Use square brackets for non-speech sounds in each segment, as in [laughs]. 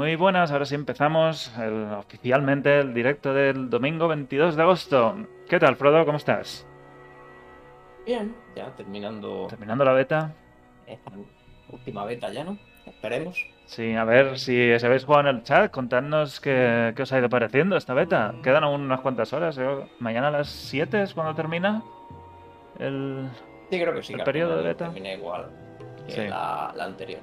Muy buenas, ahora sí empezamos el- oficialmente el directo del domingo 22 de agosto. ¿Qué tal, Frodo? ¿Cómo estás? Bien, ya terminando ¿Terminando la beta? esta última beta ya, ¿no? Esperemos. Sí, a ver si os habéis jugado en el chat, contadnos qué, qué os ha ido pareciendo esta beta. Quedan aún unas cuantas horas, yo- mañana a las 7 es cuando termina el... Sí, creo que sí. ¿El que periodo de beta? Termina igual que Sí. la, la anterior.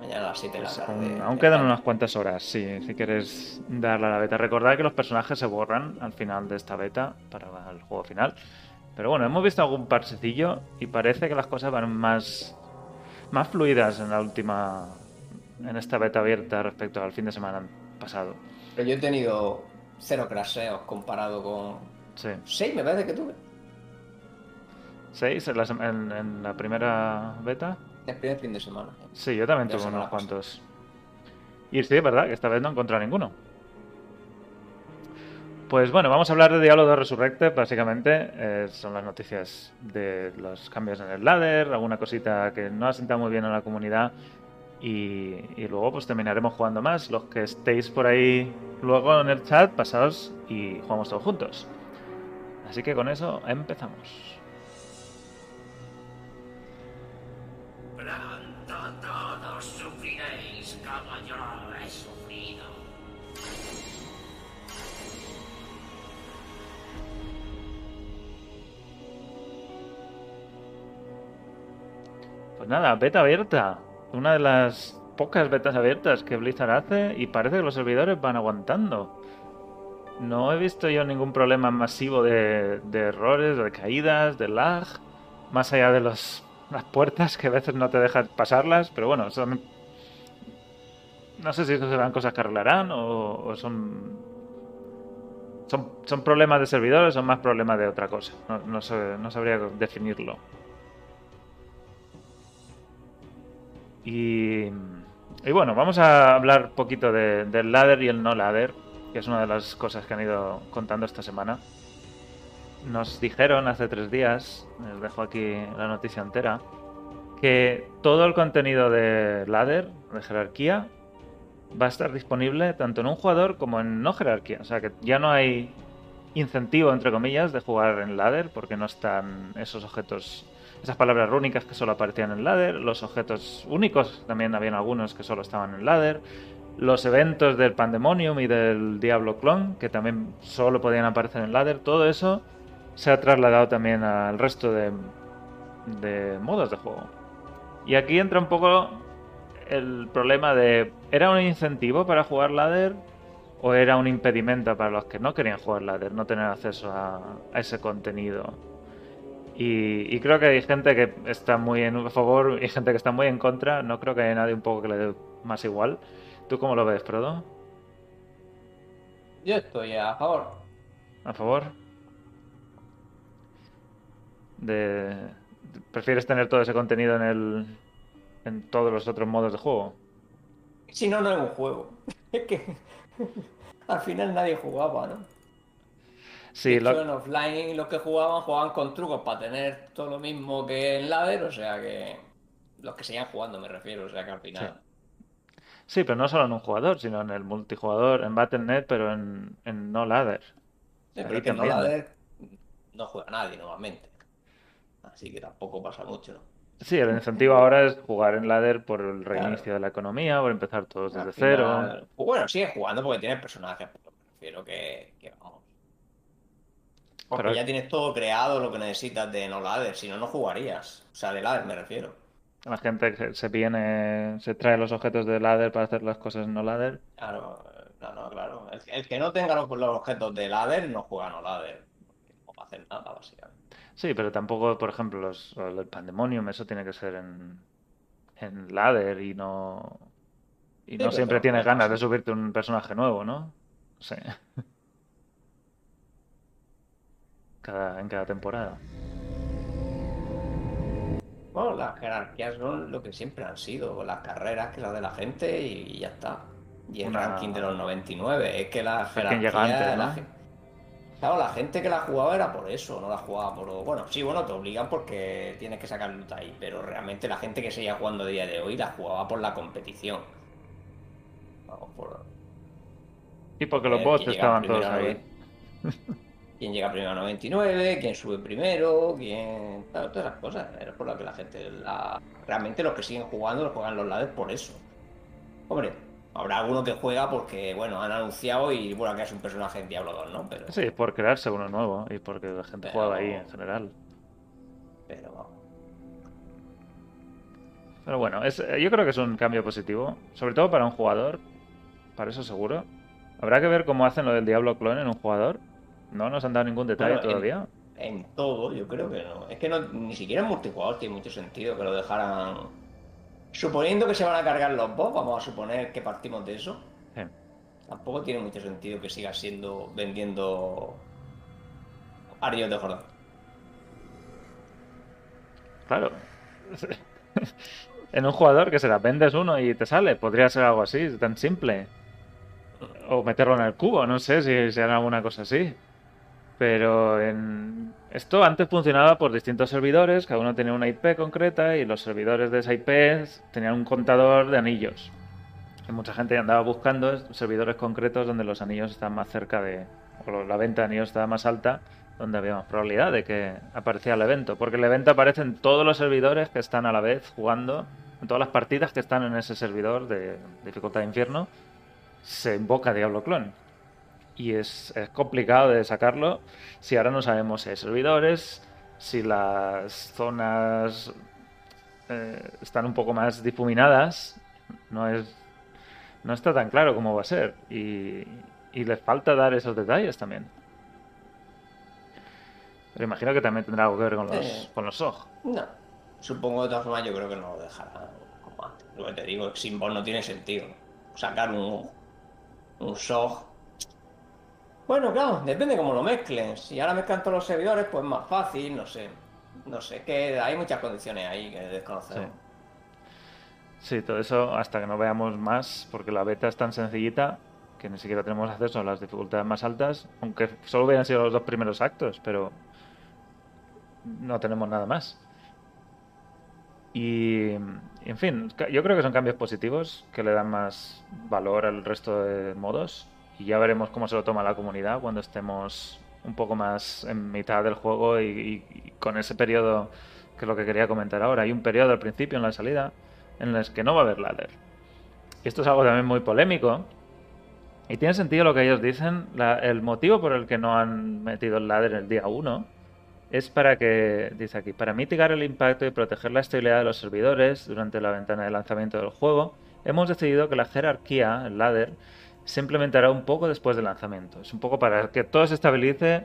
Mañana a las 7 de la Pues tarde. aún, aún quedan unas cuantas horas, sí, si quieres darle a la beta. Recordad que los personajes se borran al final de esta beta para el juego final. Pero bueno, hemos visto algún parsecillo y parece que las cosas van más, más fluidas en la última. en esta beta abierta respecto al fin de semana pasado. Pero yo he tenido cero crasheos comparado con. Sí. 6 me parece que tuve. ¿Seis en la, en- en la primera beta? El primer fin de semana. Sí, yo también La tuve unos cuantos. Y sí, es verdad que esta vez no he encontrado ninguno. Pues bueno, vamos a hablar de Diablo 2 Resurrected, básicamente. eh, son las noticias de los cambios en el ladder, alguna cosita que no ha sentado muy bien a la comunidad. Y, y luego pues terminaremos jugando más. Los que estéis por ahí luego en el chat, pasaos y jugamos todos juntos. Así que con eso empezamos. Pues nada, beta abierta. Una de las pocas betas abiertas que Blizzard hace y parece que los servidores van aguantando. No he visto yo ningún problema masivo de, de errores, de caídas, de lag, más allá de los, las puertas que a veces no te dejan pasarlas, pero bueno, son... No sé si eso serán cosas que arreglarán o, son, son... Problemas de servidores o más problemas de otra cosa. No, no sabría definirlo. Y, y bueno, vamos a hablar un poquito de- del ladder y el no ladder, que es una de las cosas que han ido contando esta semana. Nos dijeron hace tres días, les dejo aquí la noticia entera, que todo el contenido de ladder, de jerarquía, va a estar disponible tanto en un jugador como en no jerarquía. O sea que ya no hay incentivo, entre comillas, de jugar en ladder porque no están esos objetos esas palabras rúnicas que solo aparecían en ladder, los objetos únicos, también habían algunos que solo estaban en ladder, los eventos del Pandemonium y del Diablo Clone, que también solo podían aparecer en ladder, todo eso se ha trasladado también al resto de, de modos de juego. Y aquí entra un poco el problema de, ¿era un incentivo para jugar ladder o era un impedimento para los que no querían jugar ladder, no tener acceso a ese contenido? Y, y creo que hay gente que está muy en favor y gente que está muy en contra. No creo que haya nadie un poco que le dé más igual. ¿Tú cómo lo ves, Frodo? Yo estoy a favor. ¿A favor? De... ¿Prefieres tener todo ese contenido en el... en todos los otros modos de juego? Si no, no es un juego. [laughs] Es que [laughs] al final nadie jugaba, ¿no? Sí, De lo- en offline los que jugaban jugaban con trucos para tener todo lo mismo que en ladder, o sea que los que seguían jugando me refiero, o sea que al final sí, pero no solo en un jugador, sino en el multijugador, en Battle.net, pero en, en no ladder. Sí, pero es que no también. ladder no juega nadie normalmente. Así que tampoco pasa mucho, ¿no? Sí, el incentivo ahora es jugar en ladder por el reinicio de la economía, por empezar todos Al desde cero. Pues bueno, sigue jugando porque tienes personajes, pero me refiero que, que. Porque Pero- ya tienes todo creado lo que necesitas de no ladder, si no, no jugarías. O sea, de ladder me refiero. La gente que se viene, se trae los objetos de ladder para hacer las cosas no ladder. Claro, eh, no, no, claro. El, el que no tenga los, los objetos de ladder no juega no ladder. No va a hacer nada, básicamente. Sí, pero tampoco, por ejemplo, los, el Pandemonium, eso tiene que ser en, en ladder y no. Y Sí, no siempre tienes ganas de subirte un personaje nuevo, ¿no? Sé. [laughs] Cada, en cada temporada. Bueno, las jerarquías son lo que siempre han sido, las carreras que las de la gente y, ya está. Y el Una- ranking de los 99, es que la jerarquía... antes, la Claro, la gente que la jugaba era por eso, no la jugaba por... Bueno, sí, bueno, te obligan porque tienes que sacar loot ahí, pero realmente la gente que seguía jugando a día de hoy la jugaba por la competición. Vamos por. Y porque los bots ¿quién llega estaban todos ahí. [laughs] quién llega primero a 99, quién sube primero, quién. Claro, todas esas cosas. Es por lo que la gente. la- Realmente los que siguen jugando los juegan los ladders por eso. Hombre, habrá alguno que juega porque, bueno, han anunciado y bueno, que es un personaje en Diablo 2, ¿no? Pero, Sí, por crearse uno nuevo y porque la gente Pero- juega ahí en general. pero vamos. Pero bueno, es, yo creo que es un cambio positivo, sobre todo para un jugador, para eso seguro. Habrá que ver cómo hacen lo del Diablo Clone en un jugador. No nos han dado ningún detalle Bueno, todavía. En todo, yo creo que no. Es que no, ni siquiera en multijugador tiene mucho sentido que lo dejaran. Suponiendo que se van a cargar los bots, vamos a suponer que partimos de eso. Sí. Tampoco tiene mucho sentido que siga siendo vendiendo Arios de Jordán. Claro. [laughs] en un jugador que será, vendes uno y te sale. Podría ser algo así, tan simple. O meterlo en el cubo, no sé si será alguna cosa así. Pero en... esto antes funcionaba por distintos servidores, cada uno tenía una IP concreta y los servidores de esa IP tenían un contador de anillos. Y mucha gente andaba buscando servidores concretos donde los anillos están más cerca de... o la venta de anillos estaba más alta, donde había más probabilidad de que apareciera el evento. Porque el evento aparece en todos los servidores que están a la vez jugando, en todas las partidas que están en ese servidor de dificultad de infierno, se invoca Diablo Clone. Y es, es complicado de sacarlo si ahora no sabemos si hay servidores, si las zonas eh, están un poco más difuminadas. No es no está tan claro cómo va a ser. Y, y les falta dar esos detalles también. Pero imagino que también tendrá algo que ver con los, Eh. con los SOG. No. Supongo de todas formas, yo creo que no lo dejarán como antes. Lo que te digo, sin vos no tiene sentido. Sacar un, un SOG. Bueno, claro, depende cómo lo mezclen. Si ahora mezclan todos los servidores, pues más fácil, no sé. No sé, que hay muchas condiciones ahí que desconocemos. Sí, todo eso hasta que no veamos más, porque la beta es tan sencillita que ni siquiera tenemos acceso a las dificultades más altas, aunque solo hubieran sido los dos primeros actos, pero no tenemos nada más. Y, en fin, yo creo que son cambios positivos que le dan más valor al resto de modos y ya veremos cómo se lo toma la comunidad cuando estemos un poco más en mitad del juego y, con ese periodo que es lo que quería comentar ahora. Hay un periodo al principio en la salida en el que no va a haber ladder. Y esto es algo también muy polémico. Y tiene sentido lo que ellos dicen. El motivo por el que no han metido el ladder el día 1 es para que, dice aquí, para mitigar el impacto y proteger la estabilidad de los servidores durante la ventana de lanzamiento del juego, hemos decidido que la jerarquía, el ladder, se implementará un poco después del lanzamiento. Es un poco para que todo se estabilice,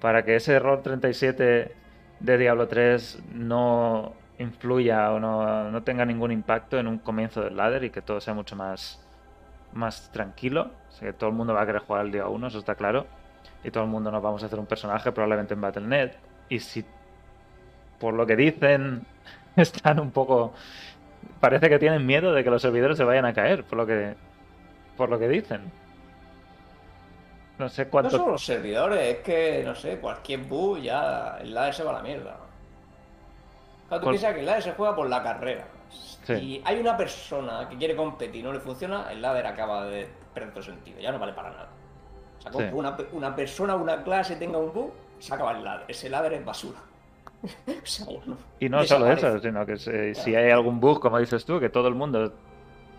para que ese error 37 de Diablo 3 no influya o no, no tenga ningún impacto en un comienzo del ladder y que todo sea mucho más, más tranquilo. O sea, que todo el mundo va a querer jugar el día 1, eso está claro. Y todo el mundo nos vamos a hacer un personaje probablemente en Battle.net. Y si por lo que dicen [laughs] están un poco... Parece que tienen miedo de que los servidores se vayan a caer, por lo que, por lo que dicen. No sé No cuánto... solo los servidores, es que, no sé, cualquier bug ya el ladder se va a la mierda. Claro, tú piensas que el ladder se juega por la carrera. Sí. Si hay una persona que quiere competir y no le funciona, el ladder acaba de perder todo sentido, ya no vale para nada. O sea, con Sí. una, una persona, una clase tenga un bug, se acaba el ladder. Ese ladder es basura. [laughs] o sea, bueno, Y no [laughs] solo eso, sino que se- si hay algún bug, como dices tú, que todo el mundo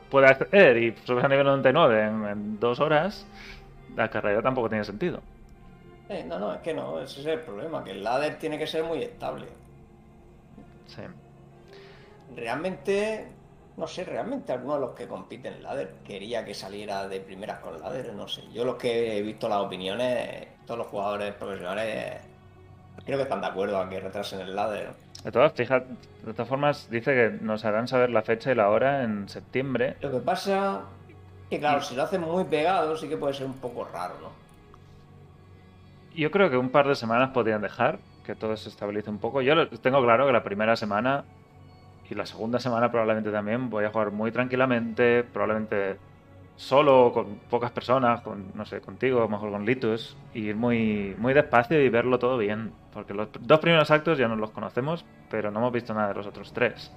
puede acceder y subes a nivel 99 en, en dos horas, la carrera tampoco tiene sentido. Eh, no, no, es que no, ese es el problema, que el ladder tiene que ser muy estable. Sí. Realmente, no sé, realmente alguno de los que compiten en ladder quería que saliera de primeras con ladder, no sé. Yo los que he visto las opiniones, todos los jugadores profesionales, creo que están de acuerdo a que retrasen el ladder. De todas, fíjate, de todas formas, dice que nos harán saber la fecha y la hora en septiembre. Lo que pasa que, claro, si lo hacen muy pegado, sí que puede ser un poco raro, ¿no? Yo creo que un par de semanas podrían dejar que todo se estabilice un poco. Yo tengo claro que la primera semana y la segunda semana probablemente también voy a jugar muy tranquilamente, probablemente solo, con pocas personas, con, no sé, contigo, a lo mejor con Litus, y ir muy, muy despacio y verlo todo bien. Porque los dos primeros actos ya no los conocemos, pero no hemos visto nada de los otros tres.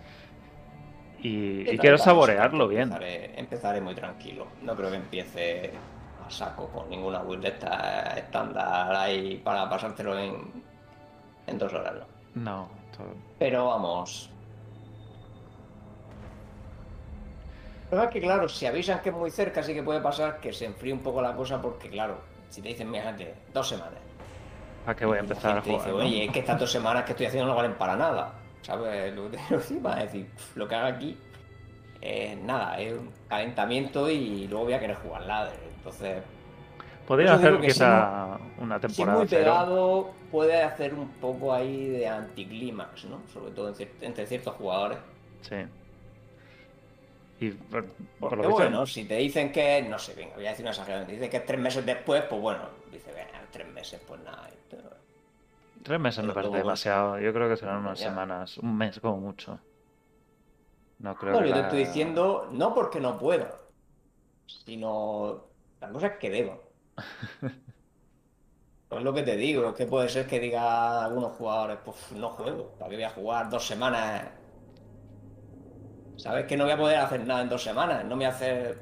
Y, y quiero saborearlo bien. Empezaré, empezaré muy tranquilo. No creo que empiece a saco con ninguna build de esta estándar ahí para pasártelo en, en dos horas, ¿no? No, todo- Pero vamos. Pero es que claro, si avisan que es muy cerca, sí que puede pasar que se enfríe un poco la cosa porque claro, si te dicen, mira, gente, dos semanas. ¿Para qué voy a empezar a jugar? dice, no? oye, es que estas dos semanas que estoy haciendo no valen para nada. ¿Sabes? [laughs] Lo encima es decir, lo que haga aquí es nada, es un calentamiento y luego voy a querer jugar ladder. Entonces, Podría hacer que quizá una si temporada muy cero. pegado, puede hacer un poco ahí de anticlímax, ¿no? Sobre todo entre ciertos jugadores. Sí. Y por, por Porque lo visto, bueno, si te dicen que, no sé, venga, voy a decir una exageración, te dicen que es tres meses después, pues bueno, tres meses, pues nada. esto- tres meses me pero parece luego- demasiado. Yo creo que serán unas Ya. semanas, un mes como mucho. No creo No, que yo te estoy diciendo, no porque no pueda, sino la cosa es que debo. [laughs] Es lo que te digo, es que puede ser que diga algunos jugadores, pues no juego, ¿para qué voy a jugar dos semanas? ¿Sabes que no voy a poder hacer nada en dos semanas? No me voy a hacer...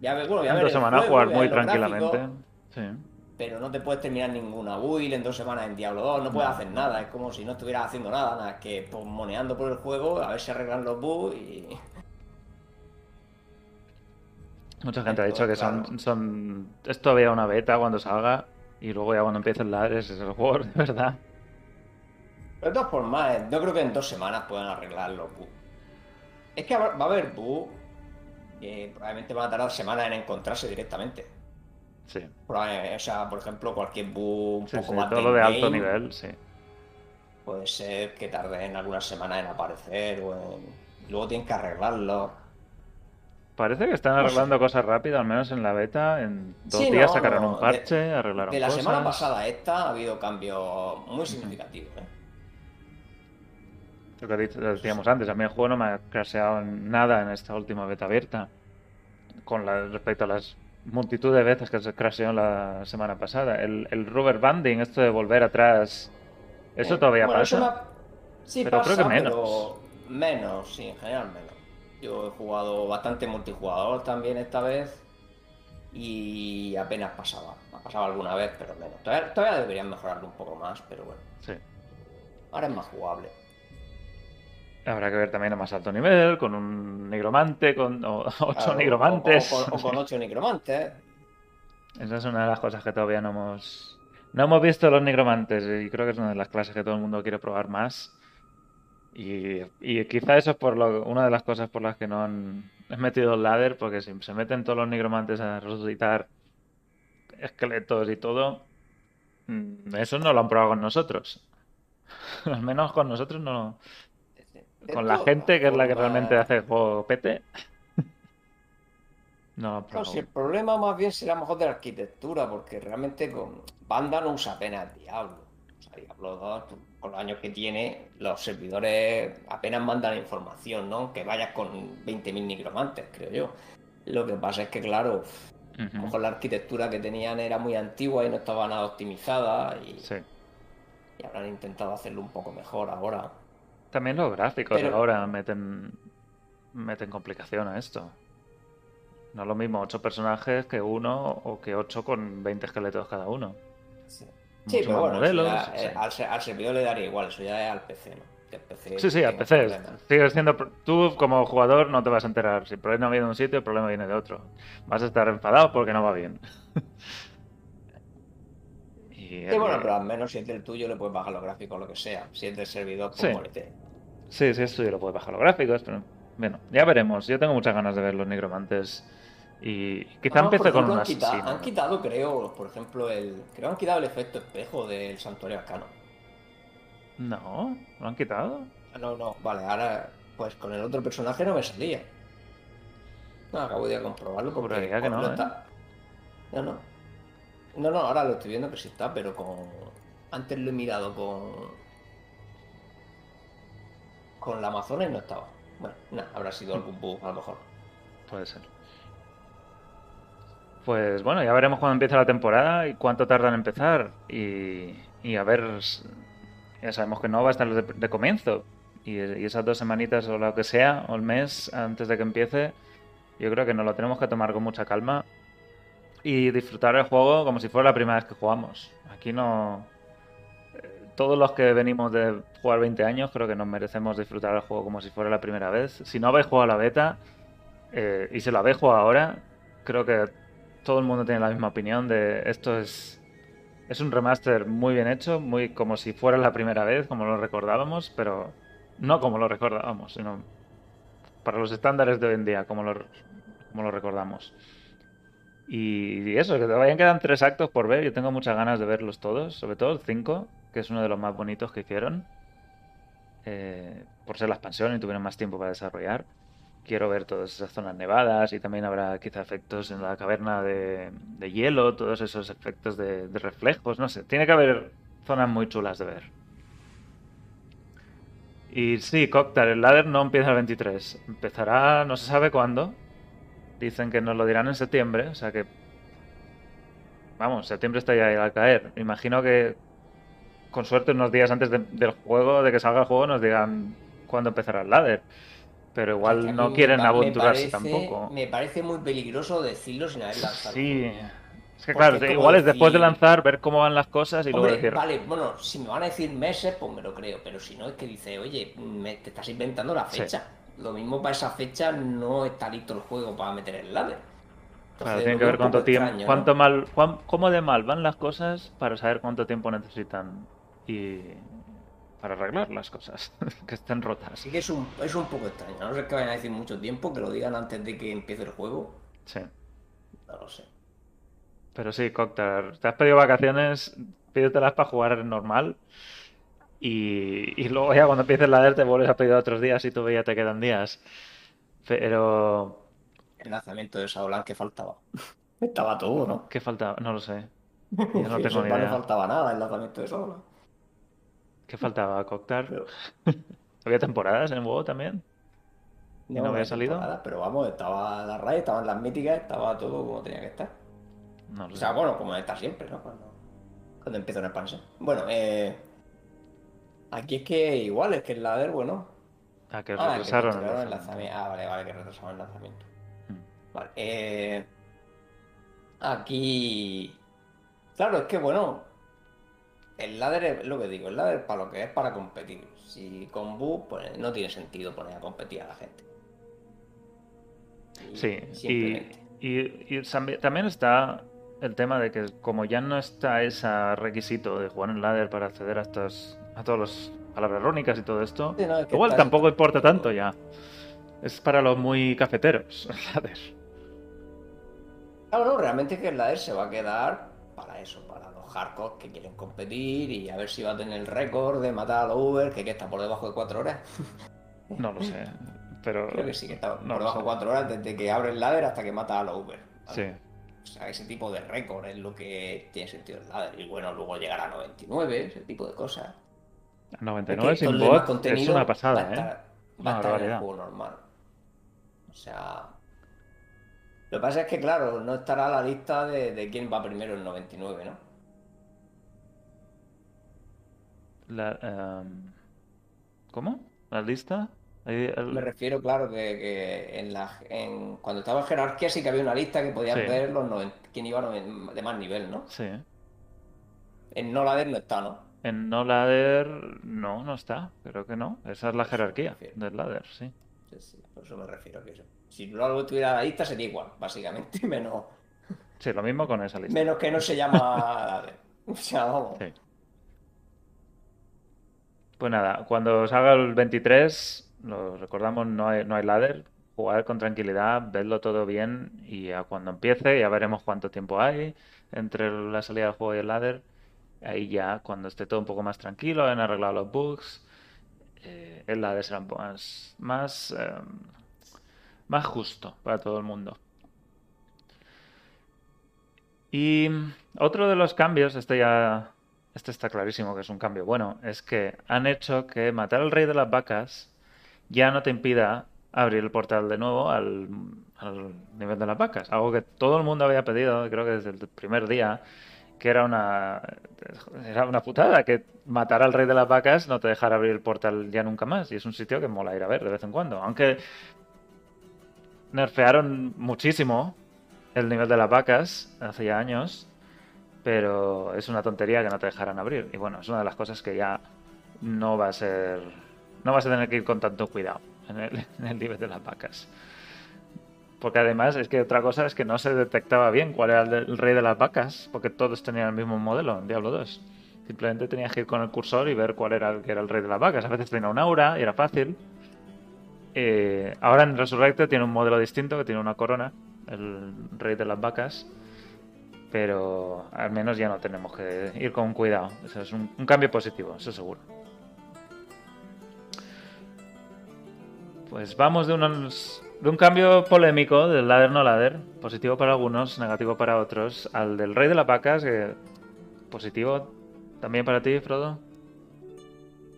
Voy a ver, bueno, voy a en ver dos semanas juego, jugar muy tranquilamente. gráficos, Sí. Pero no te puedes terminar ninguna build en dos semanas en Diablo 2, no puedes No, hacer no. nada, es como si no estuvieras haciendo nada, nada, que pues, moneando por el juego, a ver si arreglan los bugs y... Mucha gente ha dicho que son, Claro. son. Es todavía una beta cuando salga. Y luego ya cuando empiece el es el juego [laughs] de verdad. Pero de todas formas, eh, yo creo que en dos semanas pueden arreglar los bugs. Es que va a haber bugs que probablemente van a tardar semanas en encontrarse directamente. Sí. Probable- O sea, por ejemplo, cualquier bug un Sí, poco sí, todo lo de alto nivel, sí. Puede ser que tarden algunas semanas en aparecer o en... Luego tienen que arreglarlo. Parece que están No sé. arreglando cosas rápido, al menos en la beta. En dos Sí, días no, sacaron no, un de- parche, arreglaron De la semana pasada a esta ha habido cambios muy significativos. ¿eh? Lo que decíamos antes, a mí el juego no me ha crasheado en nada en esta última beta abierta. Con la, respecto a las multitud de veces que se crasheó la semana pasada. El, el rubber banding, esto de volver atrás, eso Eh, todavía bueno, pasa. Sí, Pero pasa, creo que menos. pero menos, sí, en general menos. Yo he jugado bastante multijugador también esta vez y apenas pasaba. Ha pasado alguna vez, pero menos. Todavía, todavía deberían mejorarlo un poco más, pero bueno, Sí. ahora es más jugable. Habrá que ver también a más alto nivel, con un nigromante, con o- [laughs] ocho Claro, nigromantes. O, o con, o con ocho nigromantes. Esa es una de las cosas que todavía no hemos... No hemos visto los nigromantes y creo que es una de las clases que todo el mundo quiere probar más. Y, y quizá eso es por lo, una de las cosas por las que no han metido el ladder, porque si se meten todos los nigromantes a resucitar esqueletos y todo, mm, eso no lo han probado con nosotros. [laughs] Al menos con nosotros no. Con la gente que es la que realmente hace el juego pete. [laughs] No han No, si el problema más bien será mejor de la arquitectura, porque realmente con Banda no usa apenas Diablo. O sea, Diablo 2, tú, con los años que tiene, los servidores apenas mandan información, ¿no? Que vayas con 20.000 nigromantes, creo yo. Lo que pasa es que, claro, a lo Ujú. mejor la arquitectura que tenían era muy antigua y no estaba nada optimizada y, Sí. y habrán intentado hacerlo un poco mejor ahora. También los gráficos Pero- ahora meten, meten complicación a esto. No es lo mismo ocho personajes que uno o que ocho con 20 esqueletos cada uno. Sí, pero bueno, eso modelos. ya, sí. eh, al, ser- al servidor le daría igual, eso ya es al PC, ¿no? Que el PC Sí, sí, a tenga PC. Sigues siendo. Tú, como jugador, no te vas a enterar. Si el problema viene de un sitio, el problema viene de otro. Vas a estar enfadado porque no va bien. [laughs] y Sí, bueno, pero al menos si es del tuyo le puedes bajar los gráficos o lo que sea. Si es del servidor, pues Sí. Sí, sí, esto yo lo puedo bajar los gráficos, pero bueno, ya veremos. Yo tengo muchas ganas de ver los nigromantes. Y quizá por empiece con ejemplo, un han quitado, asesino. han quitado, creo, por ejemplo, el. Creo que han quitado el efecto espejo del santuario arcano. No, lo han quitado. Ah, No, no, vale, ahora pues con el otro personaje no me salía. No, acabo de comprobarlo porque que no, ¿eh? está- No, no. No, no, ahora lo estoy viendo que sí está, pero con. Antes lo he mirado con. Con la Amazonas y no estaba. Bueno, nada, habrá sido algún bug a lo mejor. Puede ser. Pues bueno, ya veremos cuándo empieza la temporada y cuánto tarda en empezar. Y, y a ver, ya sabemos que no va a estar de, de comienzo. Y, y esas dos semanitas o lo que sea, o el mes antes de que empiece, yo creo que nos lo tenemos que tomar con mucha calma y disfrutar el juego como si fuera la primera vez que jugamos. Aquí no... eh, Todos los que venimos de jugar 20 años creo que nos merecemos disfrutar el juego como si fuera la primera vez. Si no habéis jugado la beta eh, y se lo habéis jugado ahora, creo que todo el mundo tiene la misma opinión de esto es... Es un remaster muy bien hecho, muy como si fuera la primera vez, como lo recordábamos, pero no como lo recordábamos, sino para los estándares de hoy en día, como lo, como lo recordamos. Y, eso, que todavía quedan tres actos por ver. Yo tengo muchas ganas de verlos todos, sobre todo el 5, que es uno de los más bonitos que hicieron. eh, por ser la expansión y tuvieron más tiempo para desarrollar. Quiero ver todas esas zonas nevadas y también habrá quizá efectos en la caverna de, de hielo, todos esos efectos de, de reflejos, no sé. Tiene que haber zonas muy chulas de ver. Y sí, Coctar, el ladder no empieza el 23. Empezará, no se sabe cuándo. Dicen que nos lo dirán en septiembre, o sea que. Vamos, septiembre está ya al caer. Imagino que con suerte unos días antes de- del juego, de que salga el juego, nos digan cuándo empezará el ladder. Pero igual a no quieren aventurarse tampoco. Me parece muy peligroso decirlo sin haber lanzado. Sí. Es que Porque claro, igual es después de lanzar, ver cómo van las cosas y luego decir. vale, bueno, si me van a decir meses, pues me lo creo, pero si no es que dice, oye, me- te estás inventando la Sí. Lo mismo para esa fecha no está listo el juego para meter el ladder. Claro, tiene que ver cuánto tiempo, extraño, ¿no? cuánto mal, cuán- cómo de mal van las cosas para saber cuánto tiempo necesitan y para arreglar las cosas [laughs] que estén rotas. Así que es un, es un poco extraño. No ser que vayan a decir mucho tiempo, que lo digan antes de que empiece el juego. Sí. No lo sé. Pero sí, Coctar, te has pedido vacaciones, pídetelas para jugar normal. Y, y luego ya cuando empieces la DER te vuelves a pedir otros días y todavía ya te quedan días. Pero, El lanzamiento de Shadowlands que faltaba. Estaba todo, ¿no? ¿qué falta? No lo sé. [laughs] Yo no tengo ni No idea. faltaba nada el lanzamiento de Shadowlands. ¿Qué faltaba, Coctar? Pero- [laughs] ¿Había temporadas en el juego también? ¿Y no había había salido? Pero vamos, estaba la raid, estaban las míticas, estaba todo como tenía que estar. No lo O sé. sea, bueno, como está siempre, ¿no? Cuando, cuando empieza una expansión. Bueno, eh, aquí es que igual, es que el ladder, bueno. Ah, que Ah, que retrasaron el lanzamiento. Ah, vale, vale, que retrasaron el lanzamiento. Mm. Vale, eh, aquí. Claro, es que bueno. El ladder es lo que digo, el ladder para lo que es para competir. Si con bug, pues no tiene sentido poner a competir a la gente. Y Sí, y, simplemente. y- y tambi- también está el tema de que como ya no está ese requisito de jugar en ladder para acceder a estas a todas las palabras rónicas y todo esto, Sí, no, es que igual tampoco importa tanto ya. Es para los muy cafeteros, [laughs] el ladder. Claro, no, realmente que el ladder se va a quedar para eso, para los hardcore que quieren competir y a ver si va a tener el récord de matar a los Uber, que, que está por debajo de 4 horas. [laughs] No lo sé, pero [laughs] Creo que sí, que está no por debajo de 4 horas desde que abre el ladder hasta que mata a los Uber. Sí, O sea, ese tipo de récord es lo que tiene sentido el ladder. Y bueno, luego llegar a 99, ese tipo de cosas. 99 Es que sin el bot es una va pasada, a estar, ¿eh? va a estar en el juego normal. O sea. Lo que pasa es que, claro, no estará la lista de, de quién va primero en 99, ¿no? La, em, ¿Cómo? ¿La lista? El- Me refiero, claro, que, que en la, en, cuando estaba en jerarquía sí que había una lista que podías Sí. ver los noven- quién iba de más nivel, ¿no? Sí. En no ladder no está, ¿no? En no ladder, no, no está. Creo que no. Esa es la me jerarquía del ladder, sí. Sí, sí, por eso me refiero que eso. Si luego tuviera la lista sería igual, básicamente, [laughs] menos, Sí, lo mismo con esa lista. menos que no se llama ladder. [laughs] O sea, vamos. Sí. Pues nada, cuando salga el 23, lo recordamos, no hay, no hay ladder. Jugar con tranquilidad, vedlo todo bien y ya cuando empiece ya veremos cuánto tiempo hay entre la salida del juego y el ladder. Ahí ya, cuando esté todo un poco más tranquilo, hayan arreglado los bugs, eh, el ladder será un poco más, más, eh, más justo para todo el mundo. Y otro de los cambios, este ya, este está clarísimo que es un cambio bueno, es que han hecho que matar al rey de las vacas ya no te impida abrir el portal de nuevo al, al nivel de las vacas. Algo que todo el mundo había pedido, creo que desde el primer día, que era una era una putada que matar al rey de las vacas no te dejara abrir el portal ya nunca más y es un sitio que mola ir a ver de vez en cuando. Aunque nerfearon muchísimo el nivel de las vacas hace ya años pero es una tontería que no te dejaran abrir. Y bueno es una de las cosas que ya no va a ser no vas a tener que ir con tanto cuidado en el [laughs] nivel de las vacas porque además es que otra cosa es que no se detectaba bien cuál era el, rey de las vacas, porque todos tenían el mismo modelo en Diablo 2. Simplemente tenías que ir con el cursor y ver cuál era el que era el rey de las vacas. A veces tenía un aura y era fácil. Eh, ahora en Resurrected tiene un modelo distinto que tiene una corona, el rey de las vacas. Pero al menos ya no tenemos que ir con cuidado. Eso es un cambio positivo, eso seguro. Pues vamos de unos de un cambio polémico del ladder no ladder, positivo para algunos, negativo para otros, al del rey de las vacas, que positivo también para ti, Frodo.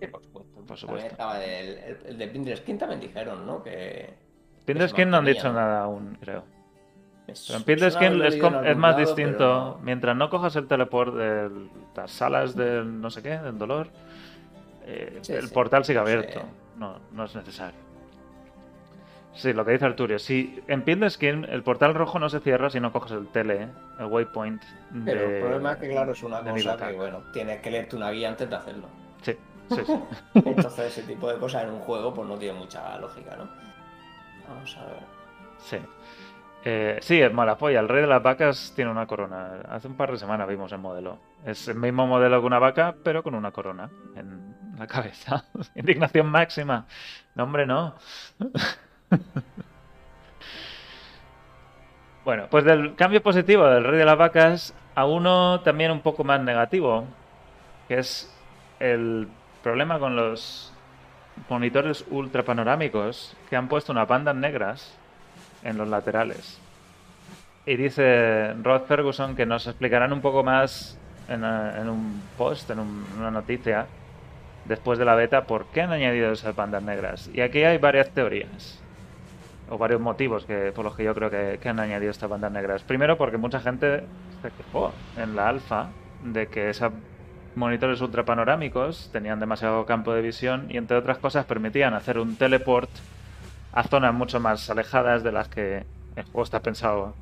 Sí, por supuesto. Por También supuesto. estaba el, el, el de Pinter Skin también dijeron, ¿no? Que. Pinderskin no han dicho nada aún, creo. Pero en Pinderskin es, es más lado, distinto. pero. Mientras no cojas el teleport de las salas del no sé qué, del dolor, eh, Sí, el sí, portal sigue abierto. No, no es necesario. Sí, lo que dice Arturio. Si en Pinderskin el portal rojo no se cierra si no coges el tele, el waypoint. Pero el problema es que, claro, es una cosa que, bueno, tienes que leerte una guía antes de hacerlo. Sí, sí, sí. [laughs] Entonces, ese tipo de cosas en un juego, pues no tiene mucha lógica, ¿no? Vamos a ver. Sí. Eh, sí, es mala polla. El rey de las vacas tiene una corona. Hace un par de semanas vimos el modelo. Es el mismo modelo que una vaca, pero con una corona en la cabeza. [laughs] Indignación máxima. No, hombre, no. [laughs] [laughs] bueno, pues del cambio positivo del rey de las vacas a uno también un poco más negativo, que es el problema con los monitores ultra panorámicos que han puesto unas bandas negras en los laterales. Y dice Rod Ferguson que nos explicarán un poco más en, eh, un post, en una noticia, después de la beta, por qué han añadido esas bandas negras. Y aquí hay varias teorías, o varios motivos que, por los que yo creo que, han añadido estas bandas negras. Primero, porque mucha gente se quejó en la alfa de que esos monitores ultra panorámicos tenían demasiado campo de visión y, entre otras cosas, permitían hacer un teleport a zonas mucho más alejadas de las que el juego está pensado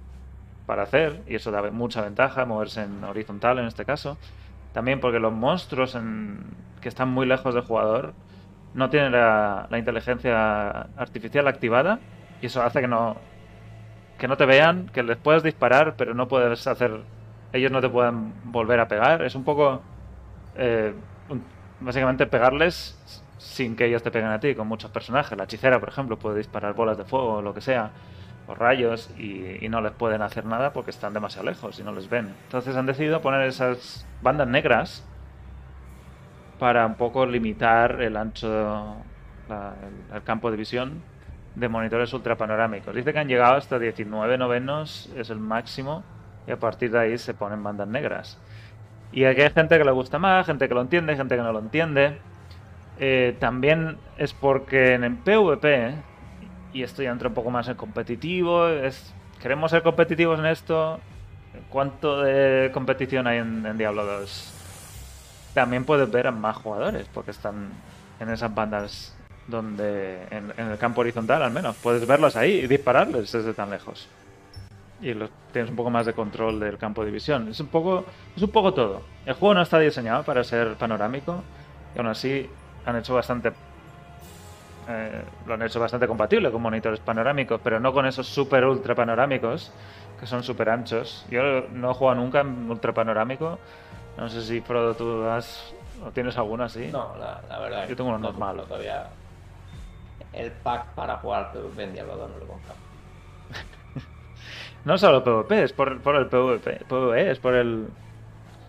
para hacer, y eso da mucha ventaja, moverse en horizontal en este caso. También porque los monstruos en- que están muy lejos del jugador no tienen la inteligencia artificial activada, y eso hace que no, que no te vean, que les puedes disparar, pero no puedes hacer. Ellos no te pueden volver a pegar. Es un poco. eh, básicamente pegarles sin que ellos te peguen a ti, con muchos personajes. La hechicera, por ejemplo, puede disparar bolas de fuego o lo que sea, o rayos, y, y no les pueden hacer nada porque están demasiado lejos y no les ven. Entonces han decidido poner esas bandas negras para un poco limitar el ancho, la- el campo de visión de monitores ultrapanorámicos. Dice que han llegado hasta 19 novenos, es el máximo, y a partir de ahí se ponen bandas negras. Y aquí hay gente que le gusta más, gente que lo entiende, gente que no lo entiende. Eh, también es porque en el PvP, y esto ya entra un poco más en competitivo, es, queremos ser competitivos en esto. ¿Cuánto de competición hay en, en Diablo 2? También puedes ver a más jugadores, porque están en esas bandas donde, en, en el campo horizontal al menos, puedes verlos ahí y dispararles desde tan lejos. Y los- tienes un poco más de control del campo de visión. Es un poco, es un poco todo. El juego no está diseñado para ser panorámico, y aún así han hecho bastante eh, lo han hecho bastante compatible con monitores panorámicos, pero no con esos super ultra panorámicos que son super anchos. Yo no he jugado nunca en ultra panorámico. No sé si Frodo tú has o tienes alguno así. No, la, la verdad. Yo tengo uno no normal. Todavía el pack para jugar PvP en Diablo 2 no lo he comprado. [laughs] No solo PvP, es por, por el PvP, PvE, es por el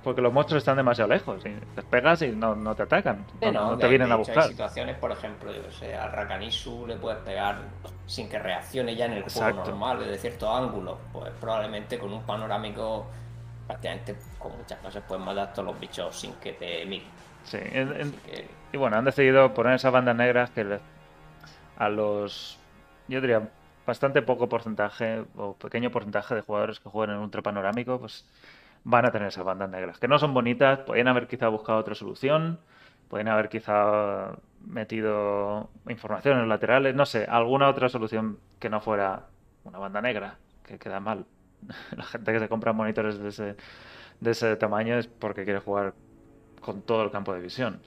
porque los monstruos están demasiado lejos y les pegas y no, no te atacan, no, te vienen a buscar. Hay situaciones, por ejemplo, yo sé, al Rakanisu le puedes pegar sin que reaccione ya en el Exacto. juego normal, desde cierto ángulo. Pues probablemente con un panorámico, prácticamente con muchas cosas puedes matar a todos los bichos sin que te miren. Sí, en- que, Y bueno, han decidido poner esas bandas negras que le- a los, yo diría, bastante poco porcentaje o pequeño porcentaje de jugadores que juegan en ultra panorámico, pues van a tener esas bandas negras. Que no son bonitas, podrían haber quizá buscado otra solución, podrían haber quizá metido información en los laterales, no sé, alguna otra solución que no fuera una banda negra, que queda mal. [laughs] La gente que se compra monitores de ese, de ese tamaño es porque quiere jugar con todo el campo de visión.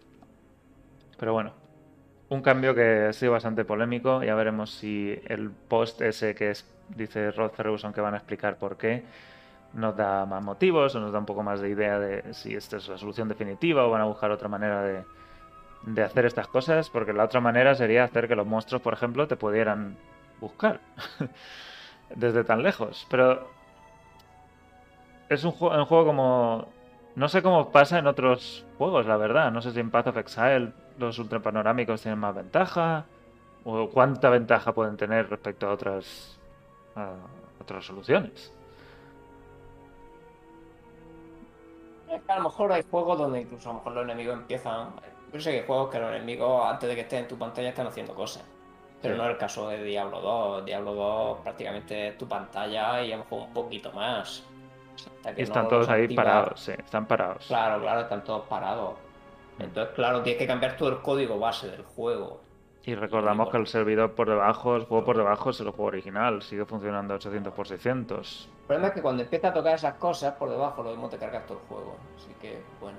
Pero bueno, un cambio que ha sido bastante polémico. Ya veremos si el post ese que dice Rod Ferguson que van a explicar por qué nos da más motivos o nos da un poco más de idea de si esta es la solución definitiva o van a buscar otra manera de, hacer estas cosas. Porque la otra manera sería hacer que los monstruos, por ejemplo, te pudieran buscar [laughs] desde tan lejos. Pero es un, un juego como... No sé cómo pasa en otros juegos, la verdad. No sé si en Path of Exile los ultrapanorámicos tienen más ventaja o cuánta ventaja pueden tener respecto a otras a otras soluciones. Es que a lo mejor hay juegos donde incluso a lo mejor los enemigos empiezan. Yo sé que hay juegos que los enemigos antes de que estén en tu pantalla están haciendo cosas. Pero Sí. no es el caso de Diablo 2. Diablo 2 prácticamente es tu pantalla y a lo mejor un poquito más. Hasta que Y están no todos ahí parados, sí, están parados. Claro, claro, están todos parados. Entonces, claro, tienes que cambiar todo el código base del juego. Y recordamos que el servidor por debajo, el juego por debajo es el juego original, sigue funcionando a 800 x 600. El problema es que cuando empieza a tocar esas cosas, por debajo lo mismo te cargas todo el juego. Así que, bueno.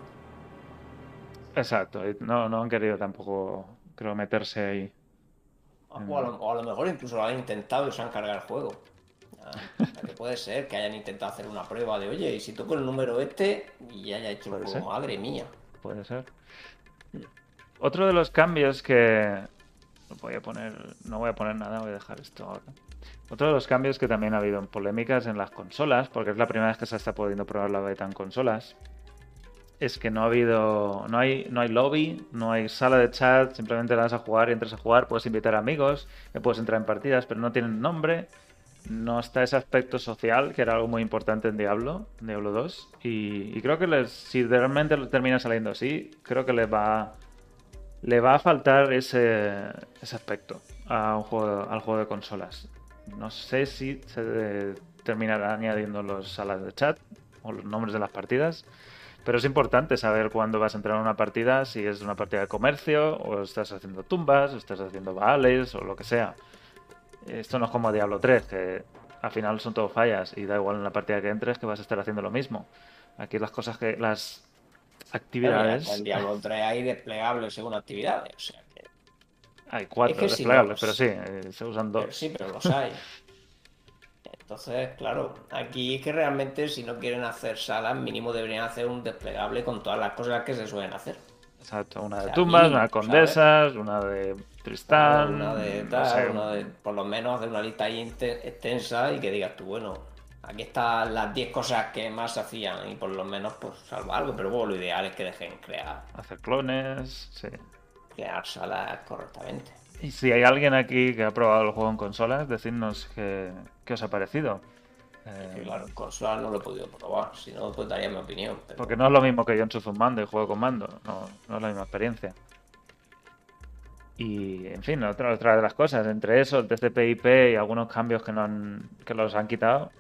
Exacto, no, no han querido tampoco, creo, meterse ahí. O a, lo, o a lo mejor incluso lo han intentado y se han cargado el juego. Ah, o sea, que puede ser que hayan intentado hacer una prueba de, oye, y si toco el número este, y haya hecho el juego, ser. madre mía. Puede ser. Otro de los cambios que... Voy a poner... No voy a poner nada, voy a dejar esto ahora. Otro de los cambios que también ha habido en polémicas en las consolas, porque es la primera vez que se está pudiendo probar la beta en consolas, es que no ha habido... No hay, no hay lobby, no hay sala de chat, simplemente le das a jugar y entras a jugar, puedes invitar amigos, puedes entrar en partidas, pero no tienen nombre. No está ese aspecto social, que era algo muy importante en Diablo, Diablo 2. Y, creo que les, si realmente termina saliendo así, creo que les va, le va a faltar ese, ese aspecto al juego de consolas. No sé si se terminará añadiendo las salas de chat o los nombres de las partidas. Pero es importante saber cuándo vas a entrar a una partida, si es una partida de comercio, o estás haciendo tumbas, o estás haciendo baales, o lo que sea. Esto no es como Diablo 3, que al final son todo fallas y da igual en la partida que entres que vas a estar haciendo lo mismo. Aquí las cosas que. las actividades. en Diablo 3 hay desplegables según actividades. O sea que, Hay cuatro Es que si desplegables, los- pero sí, eh, se usan pero dos. sí, pero los hay. Entonces, claro, aquí es que realmente si no quieren hacer salas, mínimo deberían hacer un desplegable con todas las cosas que se suelen hacer. Exacto, una O de sea, tumbas, mínimo, una de ¿sabes? condesas, una de Tristán. una de no tal, sé, una de, por lo menos hacer una lista ahí extensa y que digas tú, bueno, aquí están las 10 cosas que más hacían y por lo menos pues salvo algo, pero luego lo ideal es que dejen crear, hacer clones, sí. crear salas correctamente. Y si hay alguien aquí que ha probado el juego en consolas, decidnos qué, qué os ha parecido. Eh, claro, en consola no lo he podido probar, si no pues daría mi opinión. Pero... Porque no es lo mismo que yo enchufo un mando y juego con mando, no, no es la misma experiencia. Y, en fin, otra, otra de las cosas, entre eso, el TCP/IP y algunos cambios que, no han, que los han quitado,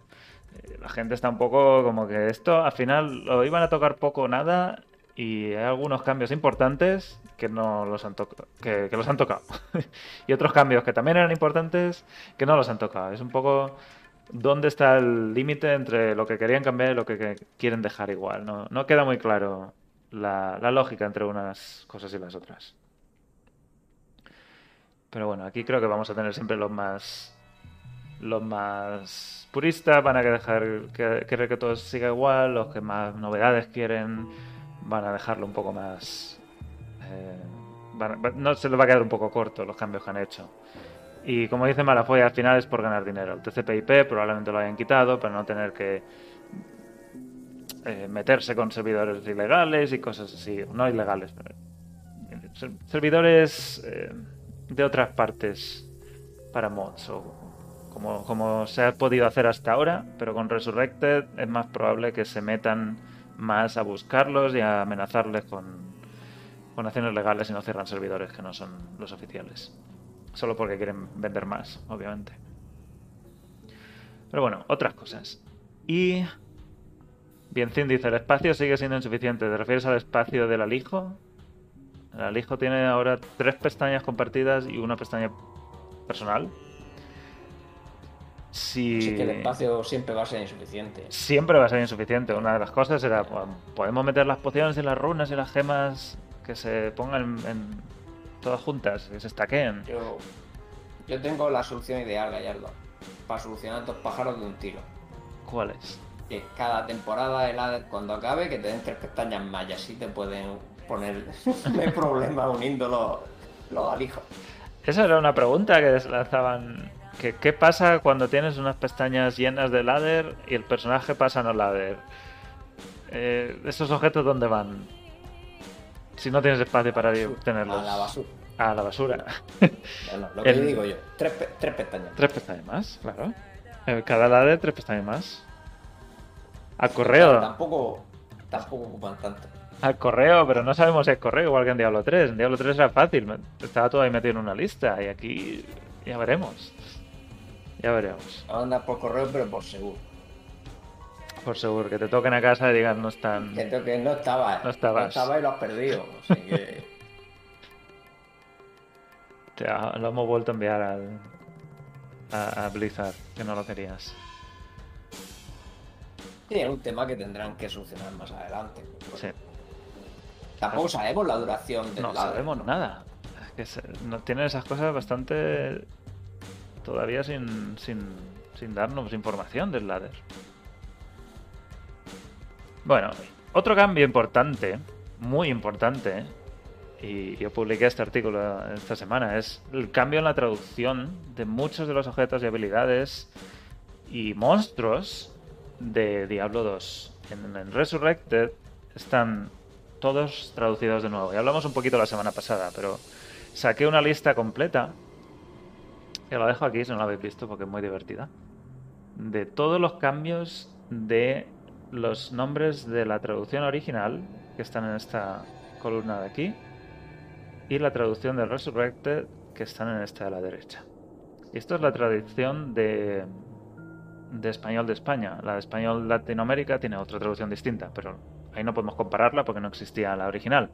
eh, la gente está un poco como que esto al final lo iban a tocar poco o nada y hay algunos cambios importantes que no los han tocado, que, que los han tocado. [laughs] y otros cambios que también eran importantes que no los han tocado. Es un poco dónde está el límite entre lo que querían cambiar y lo que, que quieren dejar igual. No, no queda muy claro la, la lógica entre unas cosas y las otras. Pero bueno, aquí creo que vamos a tener siempre los más los más puristas van a dejar que, querer que todo siga igual, los que más novedades quieren van a dejarlo un poco más eh, no se les va a quedar un poco corto los cambios que han hecho. Y como dice Malafoy, al final es por ganar dinero. El TCP/IP probablemente lo hayan quitado para no tener que eh, meterse con servidores ilegales y cosas así. No ilegales, pero eh, ser- servidores de otras partes para mods o como, como se ha podido hacer hasta ahora, pero con Resurrected es más probable que se metan más a buscarlos y a amenazarles con, con acciones legales y no cierran servidores que no son los oficiales. Solo porque quieren vender más, obviamente. Pero bueno, otras cosas. Y Biencin dice, el espacio sigue siendo insuficiente. ¿Te refieres al espacio del alijo? El alijo tiene ahora tres pestañas compartidas y una pestaña personal. Si... Así que el espacio siempre va a ser insuficiente. Siempre va a ser insuficiente. Una de las cosas era, podemos meter las pociones y las runas y las gemas que se pongan en todas juntas, que se estaqueen. Yo, yo tengo la solución ideal, Gallardo, para solucionar dos pájaros de un tiro. ¿Cuál es? Que cada temporada, el cuando acabe, que te den tres pestañas más y así te pueden poner. [laughs] problema uniendo los, los alijos. Esa era una pregunta que lanzaban. Que, ¿Qué pasa cuando tienes unas pestañas llenas de ladder y el personaje pasa a no ladder? Eh, ¿Esos objetos dónde van? Si no tienes espacio para tenerlos. A la basura. A la basura. Bueno, lo que El- digo yo, tres, pe- tres pestañas. Tres pestañas más, claro. Eh, Cada ladder, tres pestañas más. Al correo. Tampoco, tampoco ocupan tanto. Al correo, pero no sabemos si es correo igual que en Diablo 3. En Diablo 3 era fácil, estaba todo ahí metido en una lista y aquí ya veremos. Ya veremos. Van a andar por correo, pero por seguro. Por seguro, que te toquen a casa y digan no están... Que, que no estaba. No estabas. No estaba y lo has perdido. Así que. [laughs] Lo hemos vuelto a enviar al, a, a Blizzard, que no lo querías. Sí, es un tema que tendrán que solucionar más adelante. Sí. Tampoco sabemos la duración del No sabemos nada. Es que se- no, tienen esas cosas bastante... Todavía sin, sin, sin darnos información del ladder. Bueno, otro cambio importante, muy importante, y yo publiqué este artículo esta semana, es el cambio en la traducción de muchos de los objetos y habilidades y monstruos de Diablo 2. En, en Resurrected están todos traducidos de nuevo. Y hablamos un poquito la semana pasada, pero saqué una lista completa, que la dejo aquí si no la habéis visto porque es muy divertida, de todos los cambios de los nombres de la traducción original, que están en esta columna de aquí, y la traducción de Resurrected, que están en esta de la derecha. Y esto es la traducción de, de español de España. La de español Latinoamérica tiene otra traducción distinta, pero ahí no podemos compararla porque no existía la original.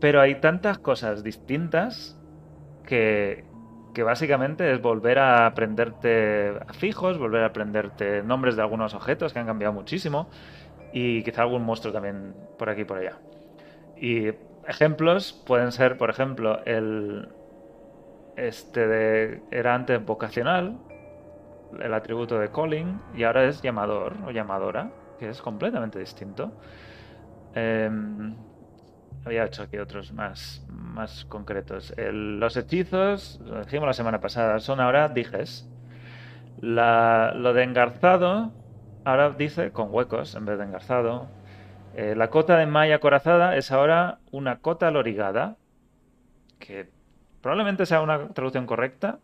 Pero hay tantas cosas distintas que, básicamente es volver a aprenderte fijos, volver a aprenderte nombres de algunos objetos que han cambiado muchísimo y quizá algún monstruo también por aquí y por allá. Y ejemplos pueden ser, por ejemplo, el este de era antes vocacional, el atributo de calling y ahora es llamador o llamadora, que es completamente distinto. Em, había hecho aquí otros más, más concretos. Los hechizos, lo dijimos la semana pasada, son ahora dijes. Lo de engarzado, ahora dice con huecos en vez de engarzado. Eh, la cota de malla acorazada es ahora una cota lorigada, que probablemente sea una traducción correcta,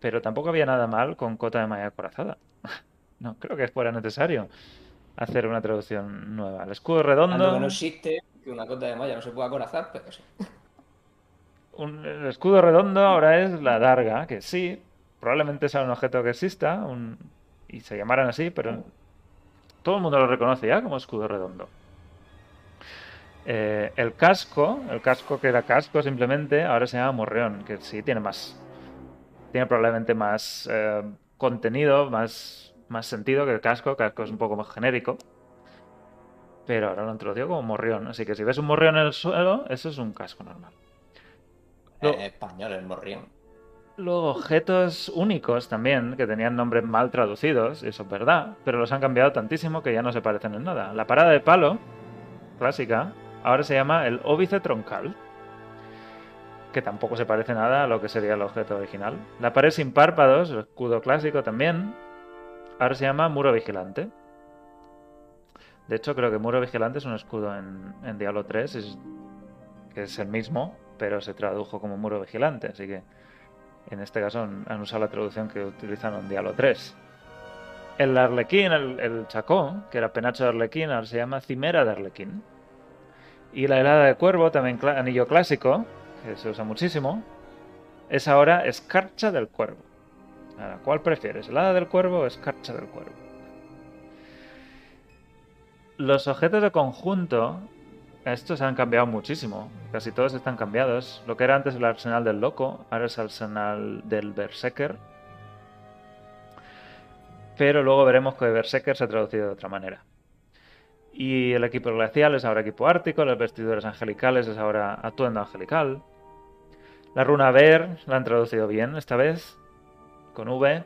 pero tampoco había nada mal con cota de malla acorazada. [laughs] No creo que fuera necesario hacer una traducción nueva. El escudo Algo que no redondo. existe, que una cota de malla no se puede acorazar, pero sí. [laughs] Un- el escudo redondo ahora es la darga, que sí, probablemente sea un objeto que exista un- y se llamaran así, pero todo el mundo lo reconoce ya como escudo redondo. Eh, el casco, el casco que era casco simplemente, ahora se llama morreón, que sí tiene más, tiene probablemente más eh, contenido, más, más sentido que el casco. Casco es un poco más genérico. Pero ahora lo han como morrión. Así que si ves un morrión en el suelo, eso es un casco normal. No. En español, el morrión. Luego, objetos únicos también, que tenían nombres mal traducidos, eso es verdad, pero los han cambiado tantísimo que ya no se parecen en nada. La parada de palo, clásica, ahora se llama el óbice troncal, que tampoco se parece nada a lo que sería el objeto original. La pared sin párpados, el escudo clásico también, ahora se llama muro vigilante. De hecho, creo que muro vigilante es un escudo en, Diablo 3, es- es el mismo, pero se tradujo como muro vigilante, así que en este caso han, usado la traducción que utilizaron en Diablo 3. El arlequín, el, el chacó, que era penacho de arlequín, ahora se llama cimera de arlequín. Y la helada de cuervo, también anillo clásico, que se usa muchísimo, es ahora escarcha del cuervo. Ahora, ¿Cuál prefieres, helada del cuervo o escarcha del cuervo? Los objetos de conjunto, estos han cambiado muchísimo. Casi todos están cambiados. Lo que era antes el arsenal del loco, ahora es el arsenal del berserker. Pero luego veremos que berserker se ha traducido de otra manera. Y el equipo glacial es ahora equipo ártico, los vestidores angelicales es ahora atuendo angelical. La runa Ver la han traducido bien esta vez, con V,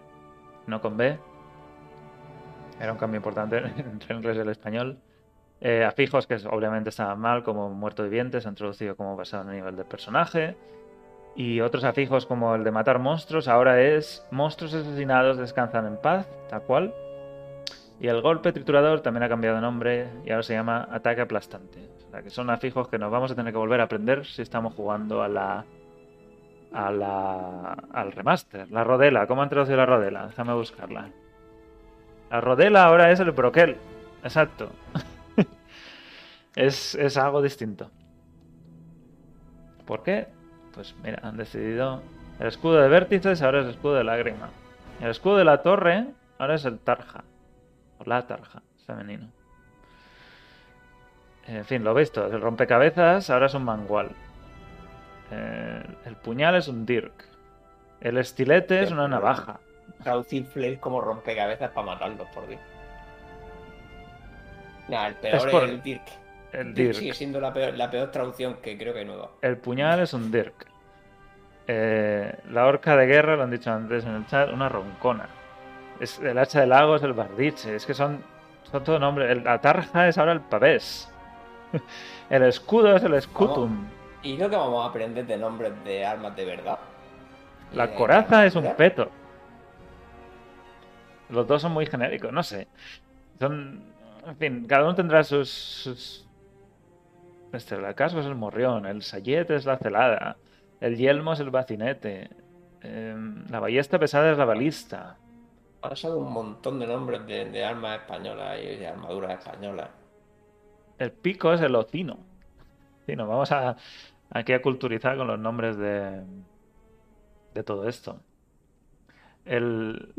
no con B. Era un cambio importante [laughs] entre el inglés y el español. Eh, afijos que obviamente estaban mal, como muerto viviente, se han traducido como basado en el nivel del personaje. Y otros afijos como el de matar monstruos, ahora es monstruos asesinados descansan en paz, tal cual. Y el golpe triturador también ha cambiado de nombre y ahora se llama ataque aplastante. O sea que son afijos que nos vamos a tener que volver a aprender si estamos jugando a la, a la, al remaster. La rodela, ¿cómo han traducido la rodela? Déjame buscarla. La rodela ahora es el broquel. Exacto. [laughs] es, es algo distinto. ¿Por qué? Pues mira, han decidido. El escudo de vértices ahora es el escudo de lágrima. El escudo de la torre ahora es el tarja. O la tarja, femenino. En fin, lo veis todo. El rompecabezas ahora es un mangual. Eh, el puñal es un dirk. El estilete es una navaja. Traducir flail como rompecabezas para matarlos, por Dios. Nah, el peor Es el Dirk. El Dirk dirk. sigue siendo la peor, la peor traducción que creo que hay nueva. El puñal es un dirk. Eh, la horca de guerra, lo han dicho antes en el chat, una roncona. Es, el hacha del lago es el bardiche. Es que son, son todo nombres. El- La tarja es ahora el pavés. [laughs] El escudo es el scutum. Y lo que vamos a aprender de nombres de armas de verdad. La de coraza es un ¿verdad? peto. Los dos son muy genéricos, no sé. Son. En fin, cada uno tendrá sus. sus... Este, el casco es el morrión, el sayete es la celada, el yelmo es el bacinete, em, la ballesta pesada es la balista. Han salido un montón de nombres de, de armas españolas y de armaduras españolas. El pico es el ocino. Sí, nos vamos a, aquí a culturizar con los nombres de, de todo esto. El,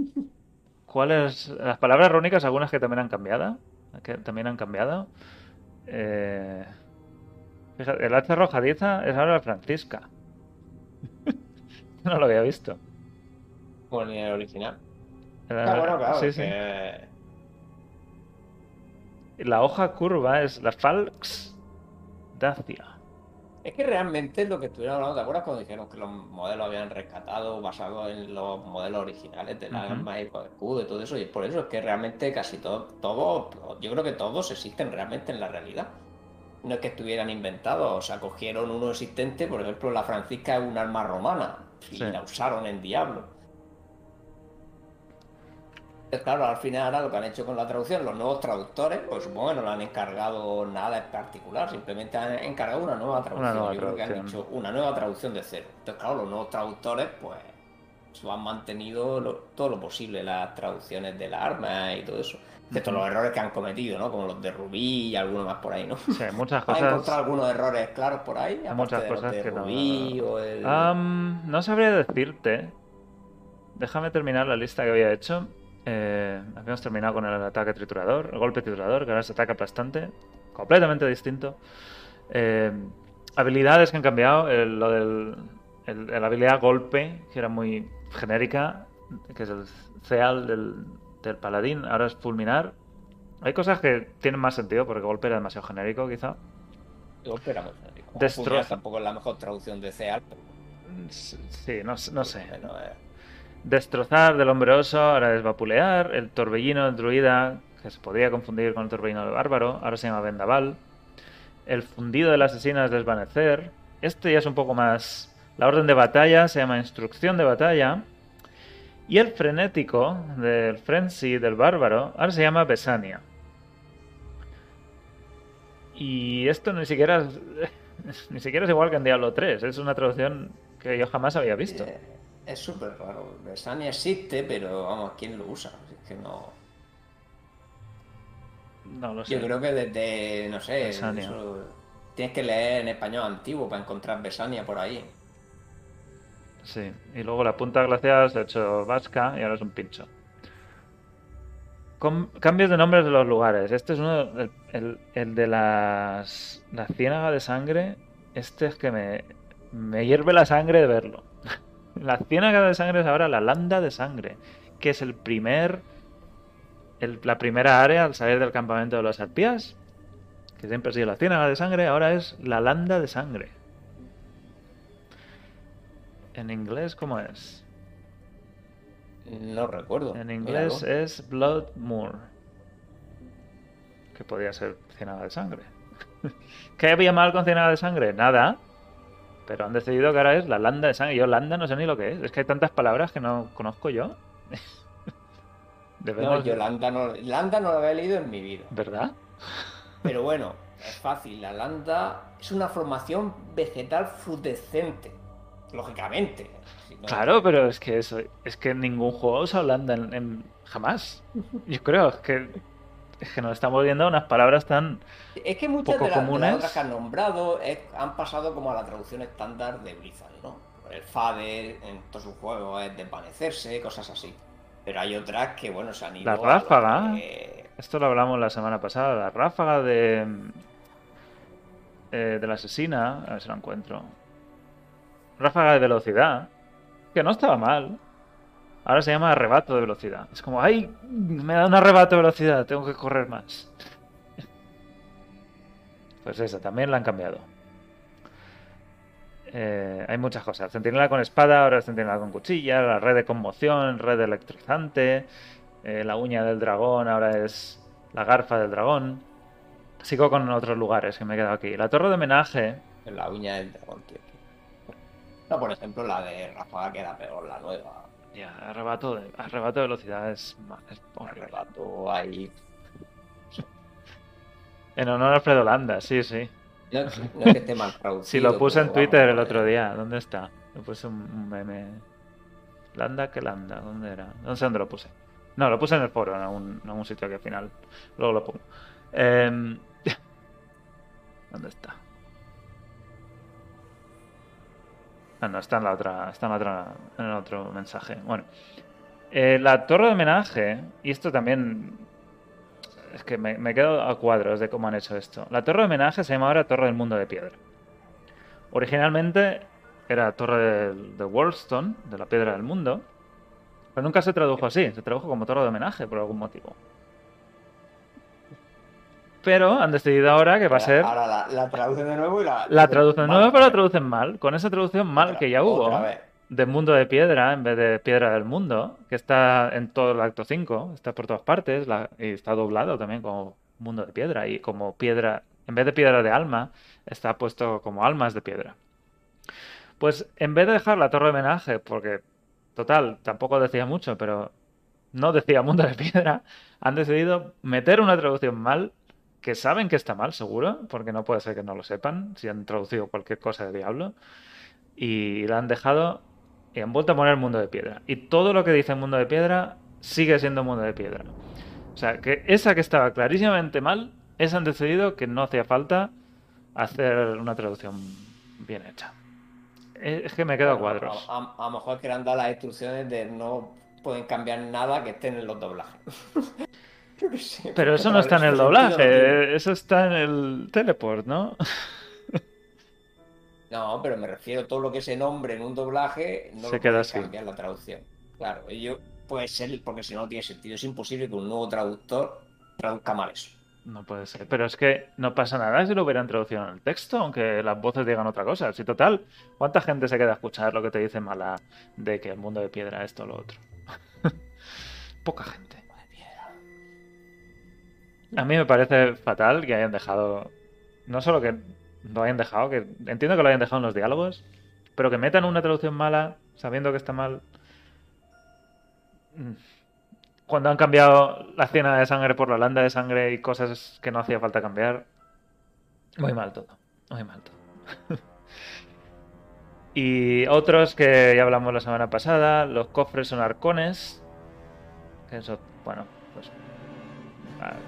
¿cuáles? Las palabras rúnicas, algunas que también han cambiado. Que también han cambiado. Eh, fíjate, el hacha arrojadiza es ahora la Francisca. [laughs] no lo había visto. Como en el original. Era- Ah, bueno, claro. sí, sí. que- La hoja curva es la Falx Dacia. Es que realmente lo que estuvieron hablando, ¿te acuerdas cuando dijeron que los modelos habían rescatado basados en los modelos originales de la Ujú. arma y escudo y todo eso? Y por eso es que realmente casi todo, todo, yo creo que todos existen realmente en la realidad. No es que estuvieran inventados, o sea, cogieron uno existente, por ejemplo, la Francisca es un arma romana y Sí. la usaron en Diablo. Claro, al final ahora lo que han hecho con la traducción, los nuevos traductores, pues supongo que no le han encargado nada en particular, simplemente han encargado una nueva traducción. nueva Yo creo que han hecho una nueva traducción de cero. Entonces, claro, los nuevos traductores, pues, han mantenido lo- todo lo posible las traducciones de las armas y todo eso. Excepto Ujú. los errores que han cometido, ¿no? Como los de Rubí y algunos más por ahí, ¿no? Sí, muchas [laughs] ¿Has cosas. encontrado algunos errores claros por ahí? Aparte muchas de los cosas de que no- Rubí o el... No sabría decirte. Déjame terminar la lista que había hecho. Eh, habíamos terminado con el ataque triturador, el golpe triturador, que ahora es ataque aplastante. Completamente distinto. Eh, habilidades que han cambiado. el- lo del. el- la habilidad golpe, que era muy genérica, que es el ceal del, del paladín, ahora es fulminar. Hay cosas que tienen más sentido porque golpe era demasiado genérico, quizá. Golpe era muy genérico. Destroza. Tampoco es la mejor traducción de CEAL, pero... Sí, no, no sé. bueno, eh, Destrozar del hombre oso, ahora es vapulear. El torbellino del druida, que se podría confundir con el torbellino del bárbaro, ahora se llama vendaval. El fundido del asesino es desvanecer. Este ya es un poco más. La orden de batalla se llama instrucción de batalla. Y el frenético del frenzy del bárbaro ahora se llama besania. Y esto ni siquiera [laughs] ni siquiera es igual que en Diablo 3. Es una traducción que yo jamás había visto. Es súper raro. Besania existe, pero vamos, ¿quién lo usa? Es que no... No lo sé. Yo creo que desde, no sé, eso- tienes que leer en español antiguo para encontrar Besania por ahí. Sí, y luego la punta glacial se ha hecho vasca y ahora es un pincho. Com- cambios de nombres de los lugares. Este es uno, el, el- el de las, la ciénaga de sangre. Este es que me, me hierve la sangre de verlo. La ciénaga de sangre es ahora la landa de sangre, que es el primer, el- la primera área al salir del campamento de los arpías, que siempre ha sido la ciénaga de sangre, ahora es la landa de sangre. En inglés, ¿cómo es? No recuerdo. En inglés Míralo. es Blood Moor. Que podría ser ciénaga de sangre. [laughs] ¿Qué había mal con ciénaga de sangre? Nada. Pero han decidido que ahora es la landa de sangre. Yo landa no sé ni lo que es. Es que hay tantas palabras que no conozco yo. [laughs] No, yo Landa no, Landa no lo había leído en mi vida. ¿Verdad? Pero bueno, es fácil. La landa es una formación vegetal frutescente. Lógicamente. Si no- Claro, pero es que eso, es que ningún juego usa landa en, en- jamás. Yo creo es que es que nos estamos viendo unas palabras tan Es que muchas poco de, las- de comunes. las otras que han nombrado es- han pasado como a la traducción estándar de Blizzard, ¿no? El Fade en todos sus juegos es desvanecerse, cosas así. Pero hay otras que, bueno, se han ido. La ráfaga. que- Esto lo hablamos la semana pasada, la ráfaga de. eh, de la asesina. A ver si lo encuentro. Ráfaga de velocidad. Que no estaba mal. Ahora se llama arrebato de velocidad. Es como, ¡ay! Me da un arrebato de velocidad, tengo que correr más. [laughs] Pues esa, también la han cambiado. Eh, hay muchas cosas. Centinela con espada, ahora es centinela con cuchilla, la red de conmoción, red electrizante, eh, la uña del dragón, ahora es la garfa del dragón. Sigo con otros lugares que me he quedado aquí. La torre de homenaje, en la uña del dragón, tío. No, por ejemplo, la de Ráfaga queda peor, la nueva. Ya, arrebato de, arrebato de velocidad es, es horrible. Arrebato ahí. En honor a Alfredo Landa, sí, sí. No, no es que esté mal traducido. [laughs] Sí, lo puse en Twitter vamos, el otro día. ¿Dónde está? Lo puse un, un meme. Landa que Landa, ¿dónde era? No sé dónde lo puse. No, lo puse en el foro, en algún, en algún sitio que al final. Luego lo pongo. Em, [laughs] ¿Dónde está? Ah, no, está en la otra. Está en la otra. En el otro mensaje. Bueno. Eh, la torre de homenaje. Y esto también. Es que me, me quedo a cuadros de cómo han hecho esto. La torre de homenaje se llama ahora Torre del Mundo de Piedra. Originalmente era Torre del- de Worldstone, de la Piedra del Mundo. Pero nunca se tradujo así. Se tradujo como Torre de homenaje por algún motivo. Pero han decidido ahora que va a ser. Ahora la, la traducen de nuevo y la. La traducen de mal. nuevo, pero la traducen mal. Con esa traducción mal Otra- que ya hubo de Mundo de Piedra en vez de Piedra del Mundo, que está en todo el acto 5, está por todas partes, la- y está doblado también como Mundo de Piedra, y como piedra, en vez de piedra de alma, está puesto como almas de piedra. Pues en vez de dejar la torre de homenaje, porque total, tampoco decía mucho, pero no decía Mundo de Piedra, han decidido meter una traducción mal, que saben que está mal, seguro, porque no puede ser que no lo sepan, si han traducido cualquier cosa de Diablo, y la han dejado y han vuelto a poner Mundo de Piedra. Y todo lo que dice Mundo de Piedra sigue siendo Mundo de Piedra. O sea, que esa que estaba clarísimamente mal, esa han decidido que no hacía falta hacer una traducción bien hecha. Es que me quedo Bueno, cuadros. A, a- a lo mejor que le han dado las instrucciones de no pueden cambiar nada que estén en los doblajes. [laughs] Yo qué sé, Pero eso no está en el doblaje, eso está en el teleport, ¿no? [laughs] No, pero me refiero a todo lo que se nombre en un doblaje, no Se lo queda así. cambiar la traducción. Claro, y yo puede ser porque si no, no tiene sentido. Es imposible que un nuevo traductor traduzca mal eso. No puede ser. Pero es que no pasa nada si lo hubieran traducido en el texto, aunque las voces digan otra cosa. Si total, ¿cuánta gente se queda a escuchar lo que te dice mala de que el mundo de piedra esto o lo otro? [laughs] Poca gente. A mí me parece fatal que hayan dejado. No solo que lo hayan dejado, que entiendo que lo hayan dejado en los diálogos, pero que metan una traducción mala sabiendo que está mal. Mm. Cuando han cambiado la cena de sangre por la landa de sangre y cosas que no hacía falta cambiar. Muy mal todo. Muy mal todo. [laughs] y otros que ya hablamos la semana pasada, los cofres son arcones. Eso, bueno, pues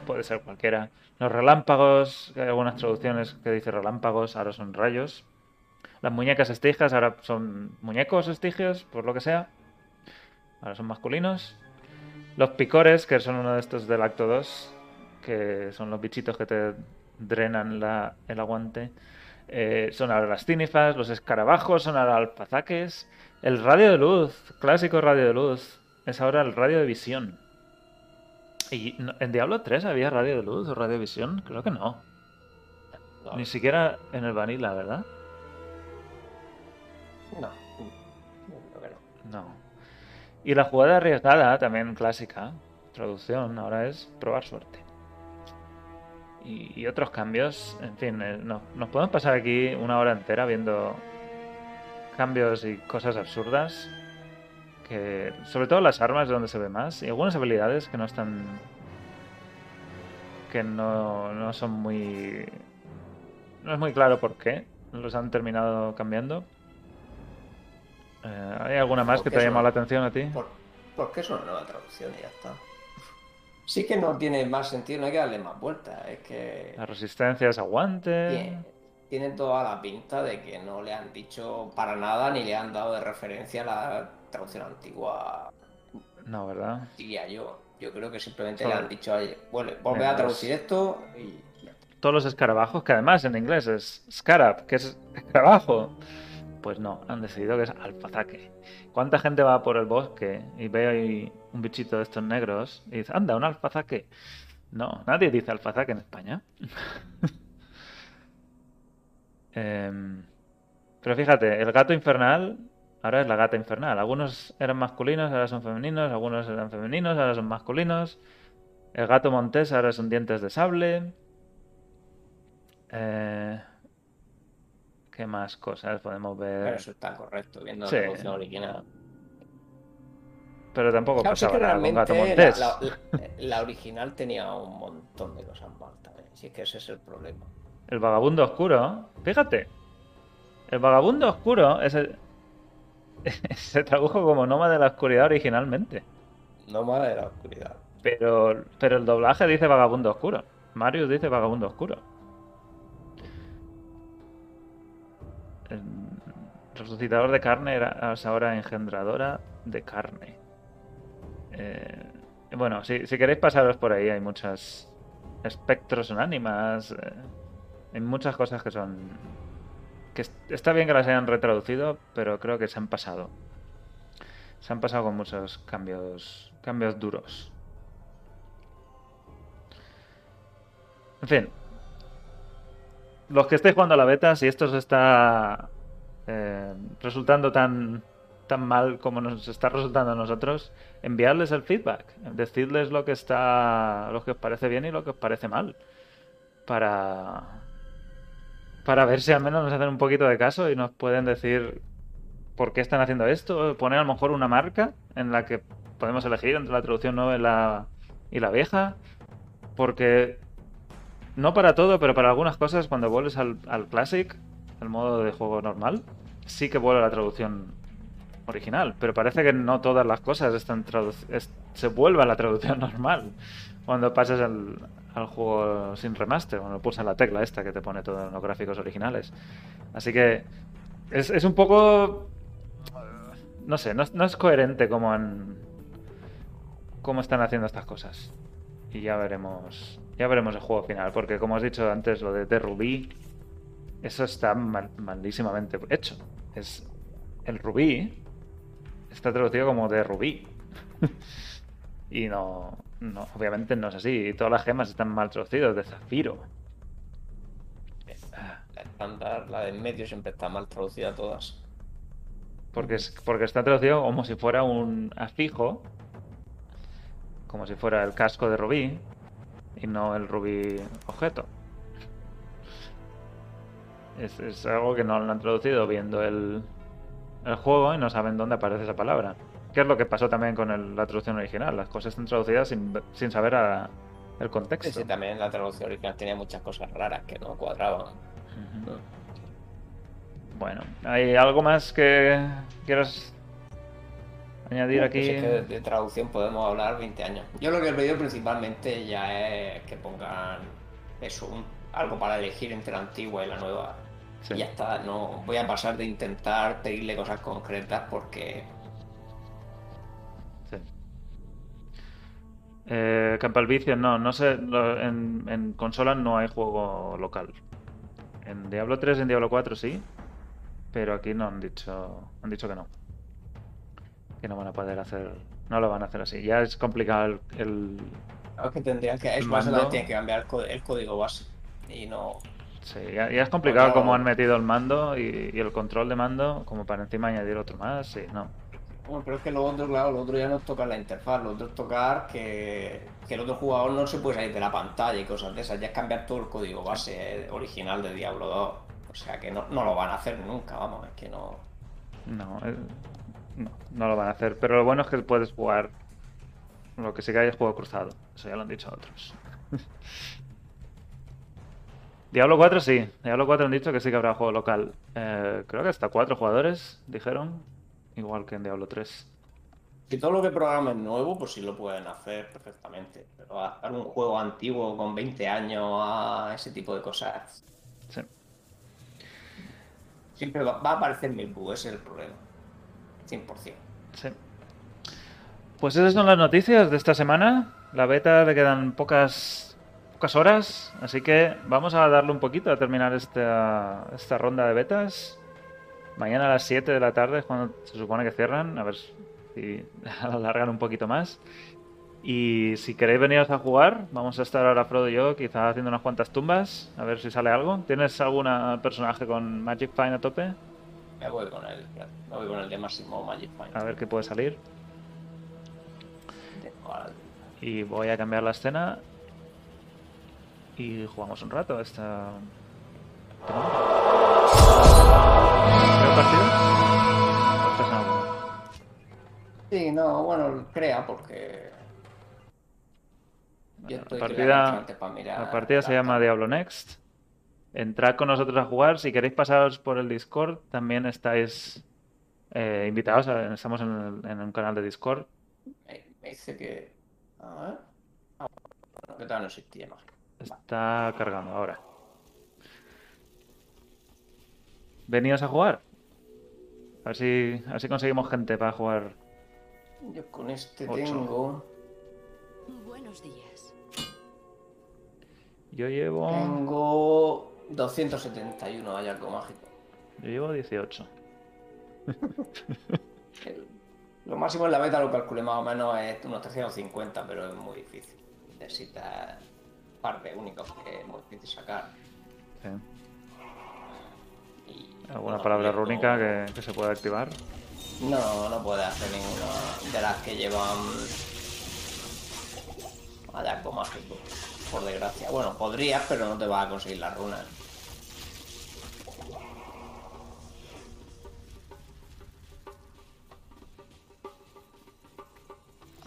puede ser cualquiera. Los relámpagos, hay algunas traducciones que dice relámpagos, ahora son rayos. Las muñecas estijas ahora son muñecos estigios, por lo que sea. Ahora son masculinos. Los picores, que son uno de estos del acto 2, que son los bichitos que te drenan el aguante. Eh, son ahora las tinifas, los escarabajos, son ahora alfazaques. El radio de luz, clásico radio de luz, es ahora el radio de visión. ¿Y en Diablo 3 había radio de luz o radio de visión? Creo que no. No, Ni siquiera en el Vanilla, ¿verdad? no, creo que no. No. Y la jugada arriesgada, también clásica, traducción, ahora es probar suerte. Y, y otros cambios, en fin, eh, no- nos podemos pasar aquí una hora entera viendo cambios y cosas absurdas. Que, sobre todo las armas es donde se ve más. Y algunas habilidades que no están. que no, no son muy. No es muy claro por qué los han terminado cambiando. Eh, ¿Hay alguna más que te ha llamado la atención a ti? Por, porque es una nueva traducción y ya está. Sí que no tiene más sentido, no hay que darle más vueltas. Es que La resistencia es aguante. tiene, tiene toda la pinta de que no le han dicho para nada ni le han dado de referencia a la traducción antigua, No, ¿verdad? diría yo. Yo creo que simplemente Solo- le han dicho, oye, vuelve, volve Venga, a traducir esto y. Todos los escarabajos, que además en inglés es scarab, que es escarabajo. Pues no, han decidido que es alfazaque. ¿Cuánta gente va por el bosque y ve ahí un bichito de estos negros y dice, anda, un alfazaque? No, nadie dice alfazaque en España. [laughs] Em, pero fíjate, el gato infernal ahora es la gata infernal. Algunos eran masculinos, ahora son femeninos. Algunos eran femeninos, ahora son masculinos. El gato montés ahora son dientes de sable. Eh, ¿Qué más cosas podemos Pero ver? eso está correcto, viendo la traducción original. Pero tampoco Claro, pasaba que nada con gato montés. la, la- la original tenía un montón de cosas mal también. Si es que ese es el problema. El vagabundo oscuro, fíjate. El vagabundo oscuro ese- [laughs] se tradujo como Noma de la Oscuridad originalmente. Más de la oscuridad. Pero, pero el doblaje dice vagabundo oscuro. Marius dice vagabundo oscuro. El resucitador de carne era es ahora engendradora de carne. Eh, bueno, si, si queréis pasaros por ahí, hay muchas espectros en ánimas. eh, hay muchas cosas que son. Que est- está bien que las hayan retraducido, pero creo que se han pasado. Se han pasado con muchos cambios. cambios duros. En fin. Los que estéis jugando a la beta, si esto os está eh, resultando tan, tan mal como nos está resultando a nosotros, enviadles el feedback. Decidles lo que está. lo que os parece bien y lo que os parece mal. Para. Para ver si al menos nos hacen un poquito de caso y nos pueden decir por qué están haciendo esto. Poner a lo mejor una marca en la que podemos elegir entre la traducción nueva y la, y la vieja. Porque no para todo, pero para algunas cosas, cuando vuelves al, al Classic, el modo de juego normal, sí que vuelve la traducción original. Pero parece que no todas las cosas están se vuelve a la traducción [laughs] normal cuando pasas al, al juego sin remaster, cuando pulsas la tecla esta que te pone todos los gráficos originales. Así que es, es un poco. No sé, no, es- coherente como han. cómo están haciendo estas cosas. Y ya veremos. Ya veremos el juego final. Porque como has dicho antes, lo de The Rubí. Eso está mal- malísimamente hecho. Es. El rubí. Está traducido como de rubí. [laughs] y no, no. Obviamente no es así. Y todas las gemas están mal traducidas. De zafiro. La estándar, la de en medio siempre está mal traducida todas. Porque, es, porque está traducido como si fuera un afijo, como si fuera el casco de Rubí, y no el Rubí objeto. Es, es algo que no lo han traducido viendo el, el juego y no saben dónde aparece esa palabra. Que es lo que pasó también con el- la traducción original. Las cosas están traducidas sin, sin saber a- el contexto. sí, también la traducción original tenía muchas cosas raras que no cuadraban. Bueno, ¿hay algo más que quieras añadir aquí? Pues es que de, de traducción podemos hablar 20 años. Yo lo que he pedido principalmente ya es que pongan eso, un- algo para elegir entre la antigua y la nueva. Sí. Y ya está, no voy a pasar de intentar pedirle cosas concretas porque Eh, Campo al Vicio, no, no sé. en, en consola no hay juego local. En Diablo 3 y en Diablo 4 sí. Pero aquí no han dicho. Han dicho que no. Que no van a poder hacer. No lo van a hacer así. Ya es complicado el. el- Es que tendrían que. Es más, mando. tiene que cambiar el, código base. Y no. sí, ya, ya es complicado no- han metido el mando y, y el control de mando, como para encima añadir otro más. Sí, no. Bueno, pero es que lo otro, claro, lo otro ya no es tocar la interfaz, lo otro es tocar que, que el otro jugador no se puede salir de la pantalla y cosas de esas, ya es cambiar todo el código base original de Diablo 2. O sea que no, no lo van a hacer nunca, vamos, es que no. No, eh, no, no lo van a hacer. Pero lo bueno es que puedes jugar. Lo que sí que hay es juego cruzado. Eso ya lo han dicho otros. [laughs] Diablo 4 sí. Diablo 4 han dicho que sí que habrá juego local. Eh, creo que hasta cuatro jugadores, dijeron. Igual que en Diablo 3. Si todo lo que programen es nuevo, pues sí lo pueden hacer perfectamente. Pero hacer un juego antiguo con 20 años a ese tipo de cosas, Sí. siempre va, va a aparecer mil bugs, ese es el problema. 100%. Sí. Pues esas son las noticias de esta semana. La beta le quedan pocas, pocas horas, así que vamos a darle un poquito a terminar esta, esta ronda de betas. Mañana a las 7 de la tarde es cuando se supone que cierran, a ver si [laughs] alargan un poquito más. Y si queréis veniros a jugar, vamos a estar ahora Frodo y yo quizá haciendo unas cuantas tumbas, a ver si sale algo. ¿Tienes algún personaje con Magic Fine a tope? Me voy con el, me voy con el de Máximo Magic Find. A ver qué puede salir. Y voy a cambiar la escena. Y jugamos un rato esta. ¿Creo partido? Sí, no, bueno, crea porque. Yo La partida, la partida se la llama. Diablo Next. Entrad con nosotros a jugar. Si queréis pasaros por el Discord, también estáis eh, invitados. a- Estamos en, el- en un canal de Discord. Me, me dice que. A ver. Ah, bueno, que tal no existía. Está cargando ahora. Veníos a jugar. A ver si, a ver si conseguimos gente para jugar. Yo con este Ocho. tengo. Buenos días. Yo llevo. Tengo 271 hay algo mágico. Yo llevo 18. [laughs] El- lo máximo en la beta lo calculé más o menos es unos 350, pero es muy difícil. Necesitas un par de únicos que es muy difícil sacar. Sí. ¿Alguna palabra rúnica no- que, que se pueda activar? No, no puede hacer ninguna de las que llevan hallazgo mágico, por desgracia. Bueno, podrías, pero no te vas a conseguir las runas.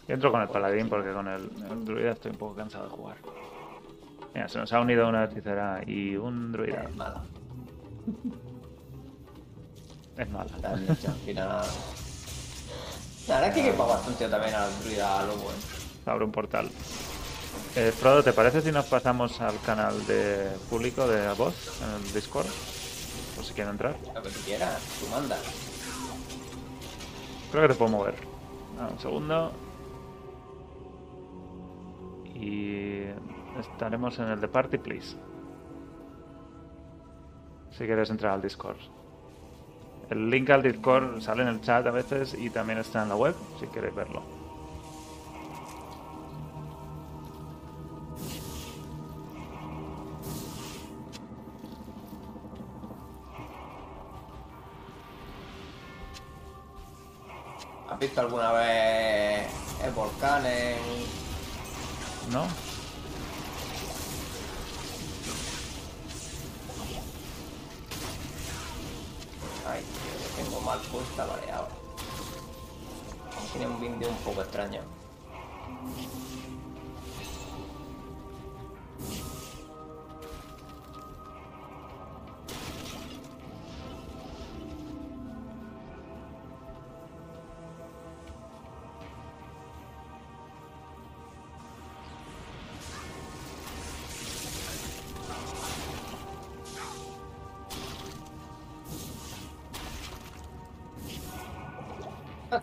Yo entro con el paladín porque con el, el druida estoy un poco cansado de jugar. Mira, se nos ha unido una hechicera y un druida. Es mala. Al final. La verdad es que pagar bastante también al druida lobo, eh. Abre un portal. Eh, Frodo, ¿te parece si nos pasamos al canal de público de voz en el Discord? Por si quieren entrar. Lo que tú quieras, tú mandas. Creo que te puedo mover. Ah, un segundo. Y estaremos en el de Party, please. Si quieres entrar al Discord. El link al Discord sale en el chat a veces y también está en la web, si queréis verlo. ¿Has visto alguna vez el volcán en... ¿No? Ay, tío, tengo mal puesta mareado. Tiene un vídeo un poco extraño.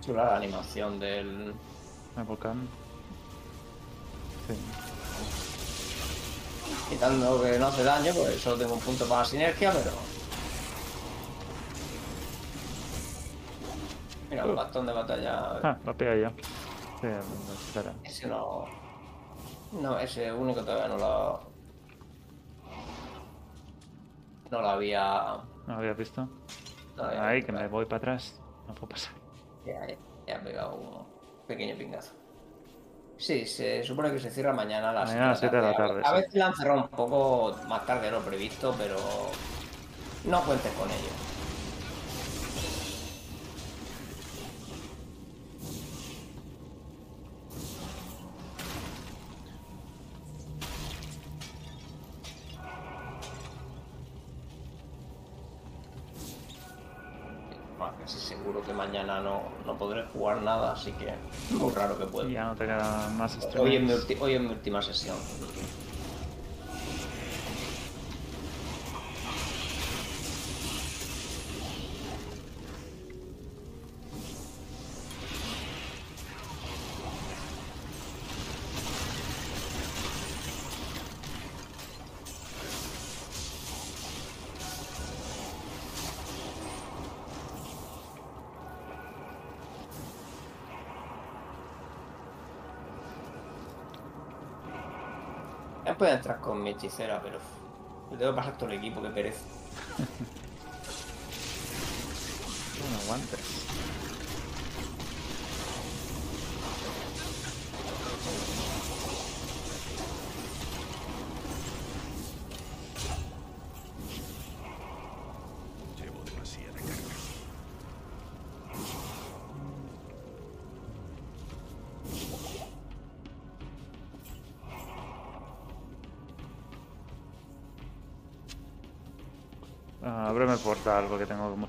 Chula la animación del... El volcán. Sí. Quitando que no hace daño, pues solo tengo un punto para la sinergia, pero. Mira, un Uh. bastón de batalla. Ah, lo. Sí, espera. Ese no. No, ese único todavía no lo. No lo había. ¿No lo habías visto? no lo había visto, que me voy para atrás. No puedo pasar. Ya, ya, ya he pegado un pequeño pingazo. Sí, se supone que se cierra mañana a las Mañana a las siete de la tarde, A sí. veces la han cerrado un poco más tarde de lo previsto, pero no cuentes con ello. Jugar nada, así que muy raro que pueda. Ya no te quedan más Hoy mi hoy es mi última sesión. Ya puedo entrar con mi hechicera, pero le tengo que pasar todo el equipo, que pereza. [laughs] Bueno, guantes.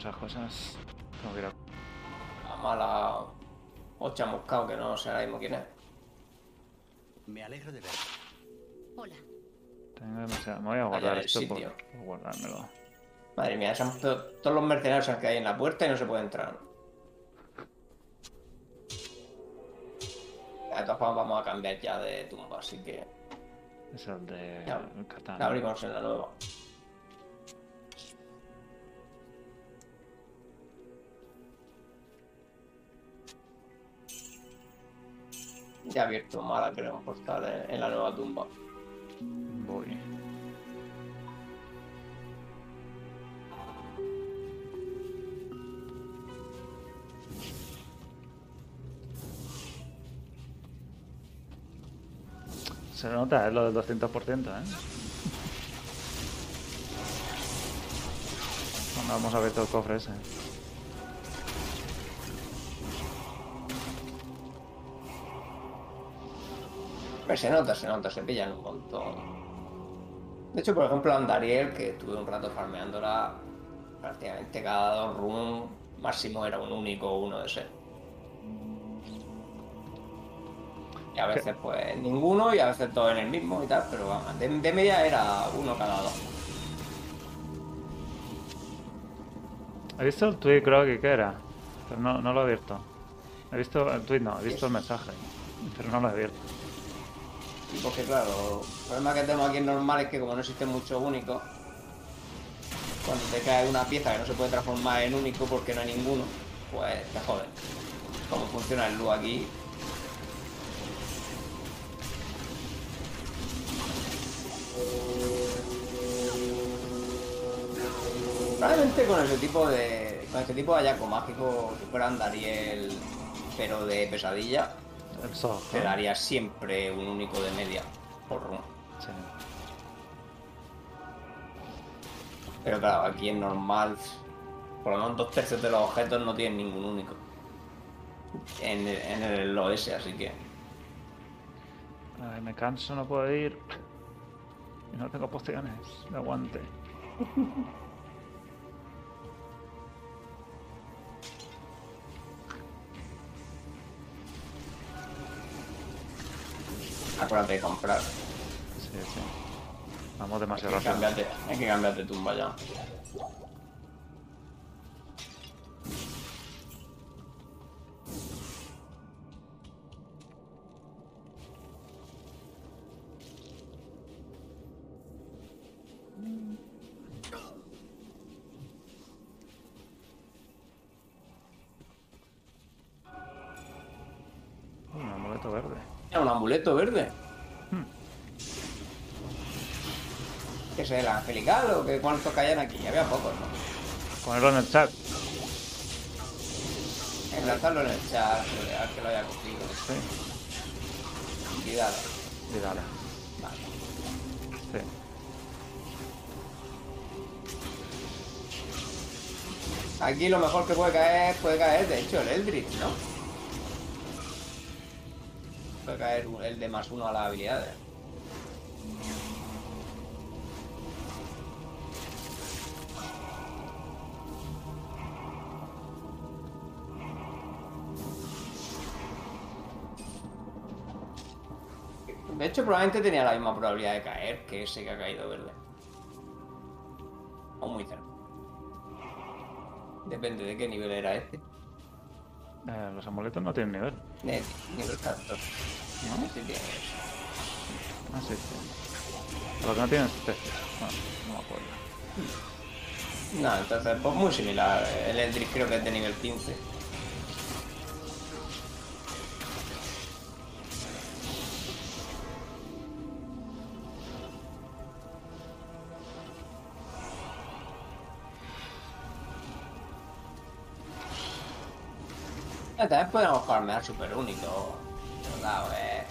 Muchas cosas. Tengo que ir a... La mala o chamuscado, que no sé ahora mismo quién es. Me alegro de ver. Hola. Tengo demasiado... Me voy a guardar esto por, sitio. por guardármelo. Madre mía, se han puesto todos los mercenarios que hay en la puerta y no se puede entrar. De todas formas vamos a cambiar ya de tumba, así que Es el de Ya. la abrimos en la nueva. Ya he abierto mala, creo, portal en, en la nueva tumba. Voy. Se nota, es lo del 200%, ¿eh? Bueno, vamos a ver todo el cofre ese. Se nota, se nota, se pillan un montón. De hecho, por ejemplo, Andariel, que tuve un rato farmeándola, prácticamente cada dos runes máximo era un único uno de ese. Y a veces, pues, ninguno, y a veces todo en el mismo y tal, pero vamos, de, de media era uno cada dos. ¿He visto el tweet, creo que era? Pero no, no lo he abierto. He visto el tweet, no, he visto el mensaje. Pero no lo he abierto. Y porque, claro, el problema que tenemos aquí en normal es que como no existen muchos únicos, cuando te cae una pieza que no se puede transformar en único porque no hay ninguno, pues te joden. Cómo funciona el LU aquí. Probablemente con ese tipo de. con este tipo de hallazgo mágico, si fuera Dariel, pero de pesadilla, El soft. te daría siempre un único de media por run. Sí. Pero claro, aquí en normal, por lo menos dos tercios de los objetos no tienen ningún único. En el, en el OS, así que. Ay, me canso, no puedo ir. Y no tengo pociones de aguante. [laughs] Acuérdate de comprar. Sí, sí. Vamos demasiado rápido. Cambiarte, hay que cambiarte tumba ya. Un amuleto verde. Un amuleto verde. Hmm. ¿Qué es el angelical o qué cuántos caían aquí? Había pocos, ¿no? Ponerlo en el chat. Enlazarlo en el chat, al que lo haya cogido. Sí. Y dale. Y dale. Vale. Sí. Aquí lo mejor que puede caer, puede caer, de hecho, el Eldritch, ¿no? Puede caer el de más uno a las habilidades. De hecho, probablemente tenía la misma probabilidad de caer que ese que ha caído verde. O muy cerca. Depende de qué nivel era este. Eh, los amuletos no tienen nivel. Nivel 14. No, sí tiene. Ah, sí, sí. Lo que no tienen es especies. No, no me acuerdo. No, entonces, pues muy similar. El Eldritch creo que es de nivel 15. Podemos farmear super único. Eh.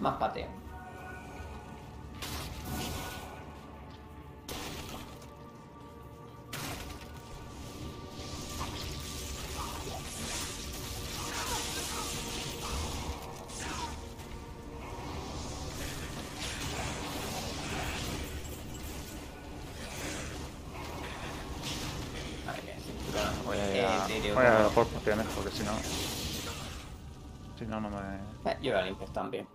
Más pateo. Porque si no. Si no, no me. Eh, Yo voy a limpiar también.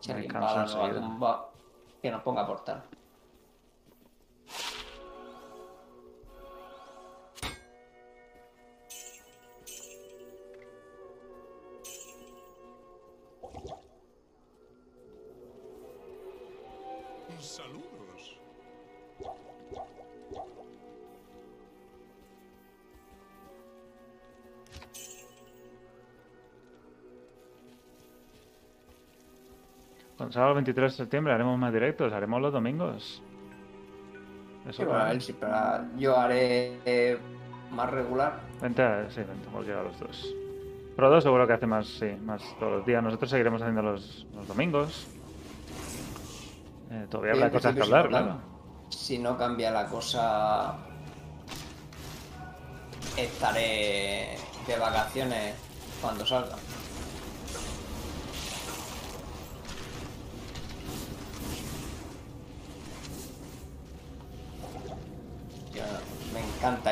Si alguien va a que nos ponga a portal. Sábado 23 de septiembre haremos más directos, haremos los domingos. Eso Sí, yo haré eh, más regular. Vente, sí, vente, cualquiera de los dos. Pro 2 seguro que hace más, sí, más todos los días. Nosotros seguiremos haciendo los, los domingos. Eh, todavía habrá cosas que hablar, si no claro. Si no cambia la cosa, estaré de vacaciones cuando salga.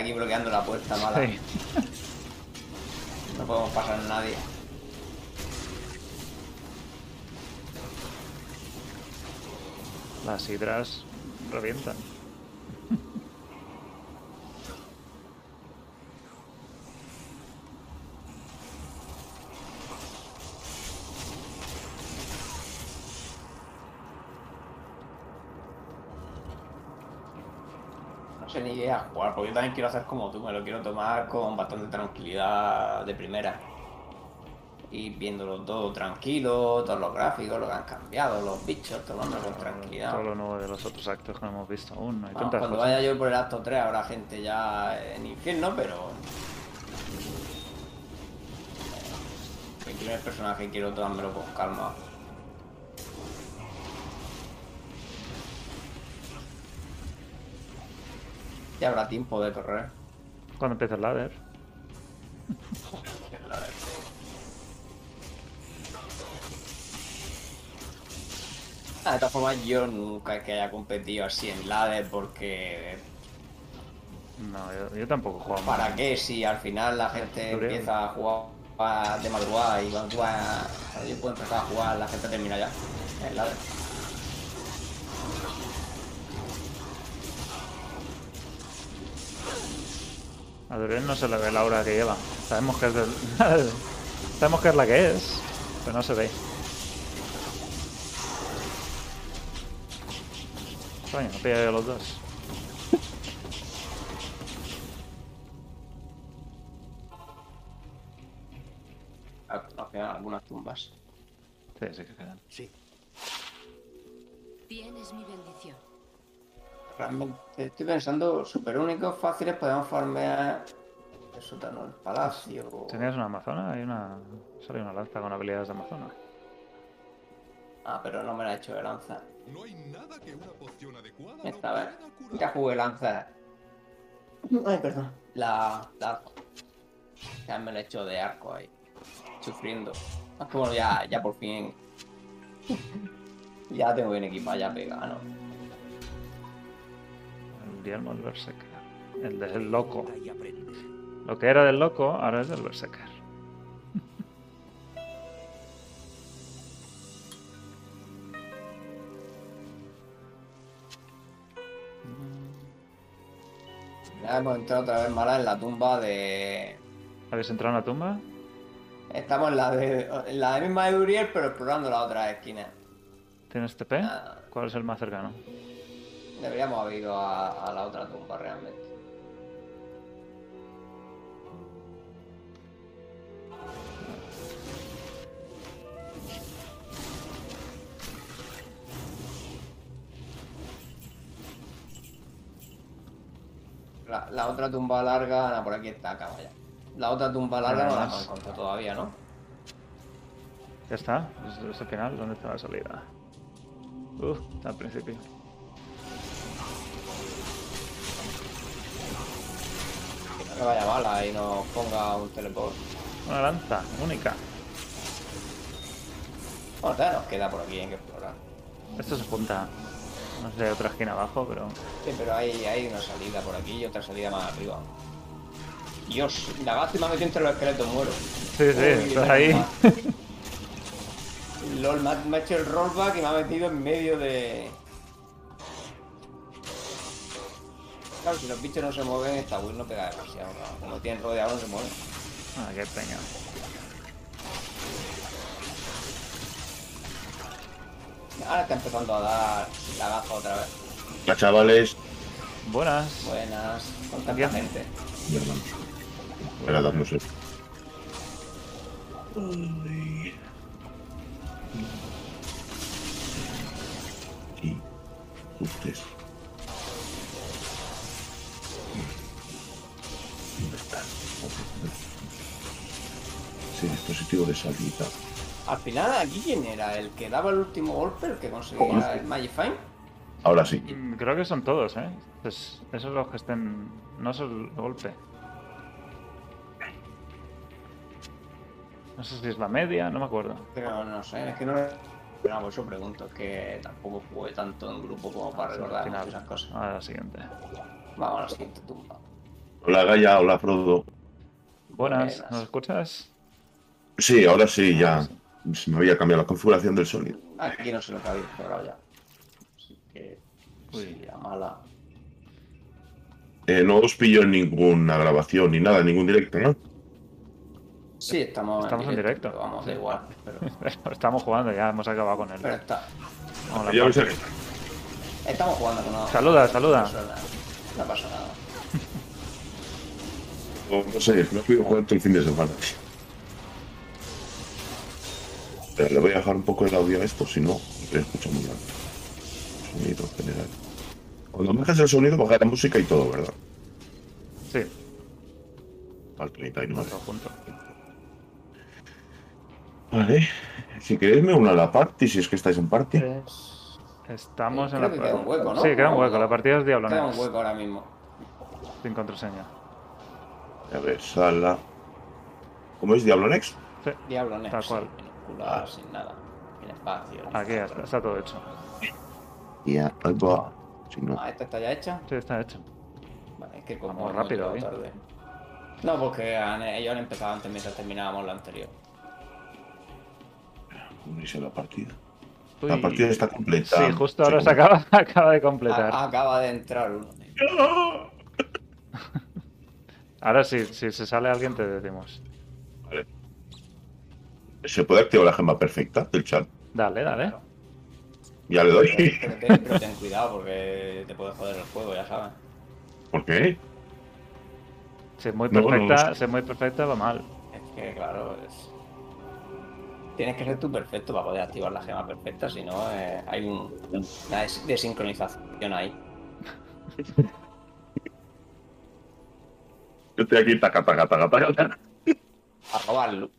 Aquí bloqueando la puerta mala. Sí. No podemos pasar nadie. Las hidras revientan. A jugar, porque yo también quiero hacer como tú, me lo quiero tomar con bastante tranquilidad de primera. Y viéndolo todo tranquilo, todos los gráficos, lo que han cambiado, los bichos, tomándolo con tranquilidad. Todo lo nuevo de los otros actos que no hemos visto aún. Hay Vamos, tantas cuando cosas. vaya yo por el acto 3 habrá gente ya en infierno, pero... Mi primer personaje quiero tomármelo con calma. Ya habrá tiempo de correr. Cuando empiece el ladder. La verdad. Ah, de todas formas, yo nunca es que haya competido así en ladder porque No, yo, yo tampoco juego ¿Para qué? Si al final la gente empieza a jugar de madrugada y cuando yo puedo empezar a jugar, la gente termina ya. En ladder. A Dorian no se le ve la aura que lleva. Sabemos que es del... [laughs] Sabemos que es la que es, pero no se ve. Coño, no pilla yo los dos. Algunas tumbas. Sí, sí que quedan. Sí. Tienes mi bendición. Realmente estoy pensando, super únicos, fáciles, podemos farmear el sótano del palacio. ¿Tenías una amazona? Hay una... Sale una lanza con habilidades de amazona. Ah, pero no me la he hecho de lanza. No hay nada que una poción adecuada Esta no vez. Ya jugué lanza. Ay, perdón. La. la arco. Ya me la he hecho de arco ahí. Sufriendo. Aunque bueno, ya, ya por fin. [laughs] ya tengo bien equipado, ya pega, ¿no? El Berserker. El del loco. Lo que era del loco, ahora es del Berserker. [laughs] Ya hemos entrado otra vez mala en la tumba de. ¿Habéis entrado en la tumba? Estamos en la de. En la de misma de Duriel, pero explorando la otra esquina. ¿Tienes TP? Ah. ¿Cuál es el más cercano? Deberíamos haber ido a, a la otra tumba realmente. La, la otra tumba larga, no, por aquí está, vaya. La otra tumba larga no la hemos encontrado todavía, ¿no? Ya está, es, es el final. ¿Dónde está la salida? Uh, está al principio. Que vaya bala y nos ponga un teleport. Una lanza, única. Bueno, todavía nos queda por aquí, hay que explorar. Esto se junta. No sé, otra esquina abajo, pero. Sí, pero hay, hay una salida por aquí y otra salida más arriba. Dios, la gata me ha metido entre los esqueletos, muero. Sí, sí, Uy, estás ahí. LOL, me ha, me ha hecho el rollback y me ha metido en medio de... Claro, si los bichos no se mueven, esta Will no pega demasiado. ¿no? Como tienen rodeado, no se mueven. Ah, qué peña. Ahora está empezando a dar la gafa otra vez. Ya, chavales. Buenas. Buenas, con tanta gente. Sí, ustedes. Sí, dispositivo de salida. Al final, ¿aquí quién era? ¿El que daba el último golpe? ¿El que conseguía el Magifine? Ahora sí. Mm, Creo que son todos, ¿eh? Pues esos los que estén. No es el golpe. No sé si es la media, no me acuerdo. Pero no sé, es que no... Pero no, por eso pregunto, es que tampoco jugué tanto en grupo como para recordar final. esas cosas. A la siguiente. Vamos a la siguiente tumba. Hola Gaia, hola Frodo. Buenas, Buenas. ¿nos escuchas? Sí, ahora sí, ya. Se me había cambiado la configuración del sonido. Aquí no sé lo que habéis explorado ya. Así que... Uy. Sí, la mala. Eh, no os pillo en ninguna grabación ni nada, en ningún directo, ¿no? Sí, estamos, Estamos en directo. Vamos, da igual. [laughs] Pero, Estamos jugando, ya hemos acabado con él. pero está... Vamos a la Ya. Estamos jugando con nada. Saluda, saluda. No pasa nada. No pasa nada. [laughs] No, no sé, no he podido jugar todo el fin de semana. Pero le voy a bajar un poco el audio a esto, si no, se escucha muy mal. Sonido en general. Cuando bajas el sonido, baja la música y todo, ¿verdad? Sí, Al 39. todo junto. Vale. Si queréis me uno a la party, si es que estáis en party. Estamos Eh, en la. queda un hueco, ¿no? Sí, queda un hueco. La partida es Diablo Queda un hueco ahora mismo. Sin contraseña. A ver, sala. ¿Cómo es Diablo Next? Sí, Diablo Next. Tal cual. Sin nada. Sin espacio. aquí ya nada. está, está todo hecho. Ya, ahí va. Si no. Ah, esta está ya hecha. Sí, está hecho. Vale, es que como Vamos rápido, ¿eh? tarde. No, porque han- ellos han empezado antes mientras terminábamos la anterior. Unirse la partida. Uy. La partida está completa. Sí, justo ahora se acaba, [laughs] acaba de completar. A- acaba de entrar uno. [laughs] Ahora sí, si se sale alguien te decimos. ¿Se puede activar la gema perfecta del chat? Dale, dale. Ya le doy. Pero ten, pero ten cuidado porque te puede joder el juego, ya sabes. ¿Por qué? Si es muy No, no, perfecta, no. si es muy perfecta va mal. Es que, claro, es... tienes que ser tú perfecto para poder activar la gema perfecta, si no, eh, hay un, una des- desincronización ahí. Yo estoy aquí, taca, taca, taca, taca, taca. A robarlo.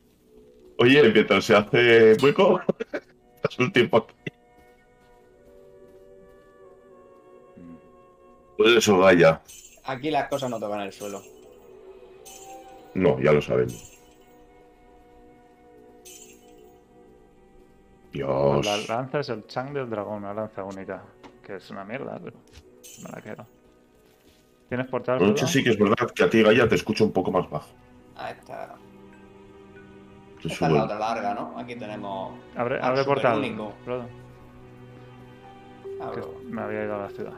Oye, mientras se hace hueco, [laughs] estás un tiempo aquí. Pues eso, vaya. Aquí las cosas no tocan el suelo. No, ya lo sabemos. Dios. La lanza es el Chang del dragón, una lanza única. Que es una mierda, pero me la quiero. ¿Tienes portal? Noche sí que es verdad que a ti, Gaia, te escucho un poco más bajo. Ah, esta, Te esta es la otra larga, ¿no? Aquí tenemos. Abre, al abre portal, Abro. me había ido a la ciudad.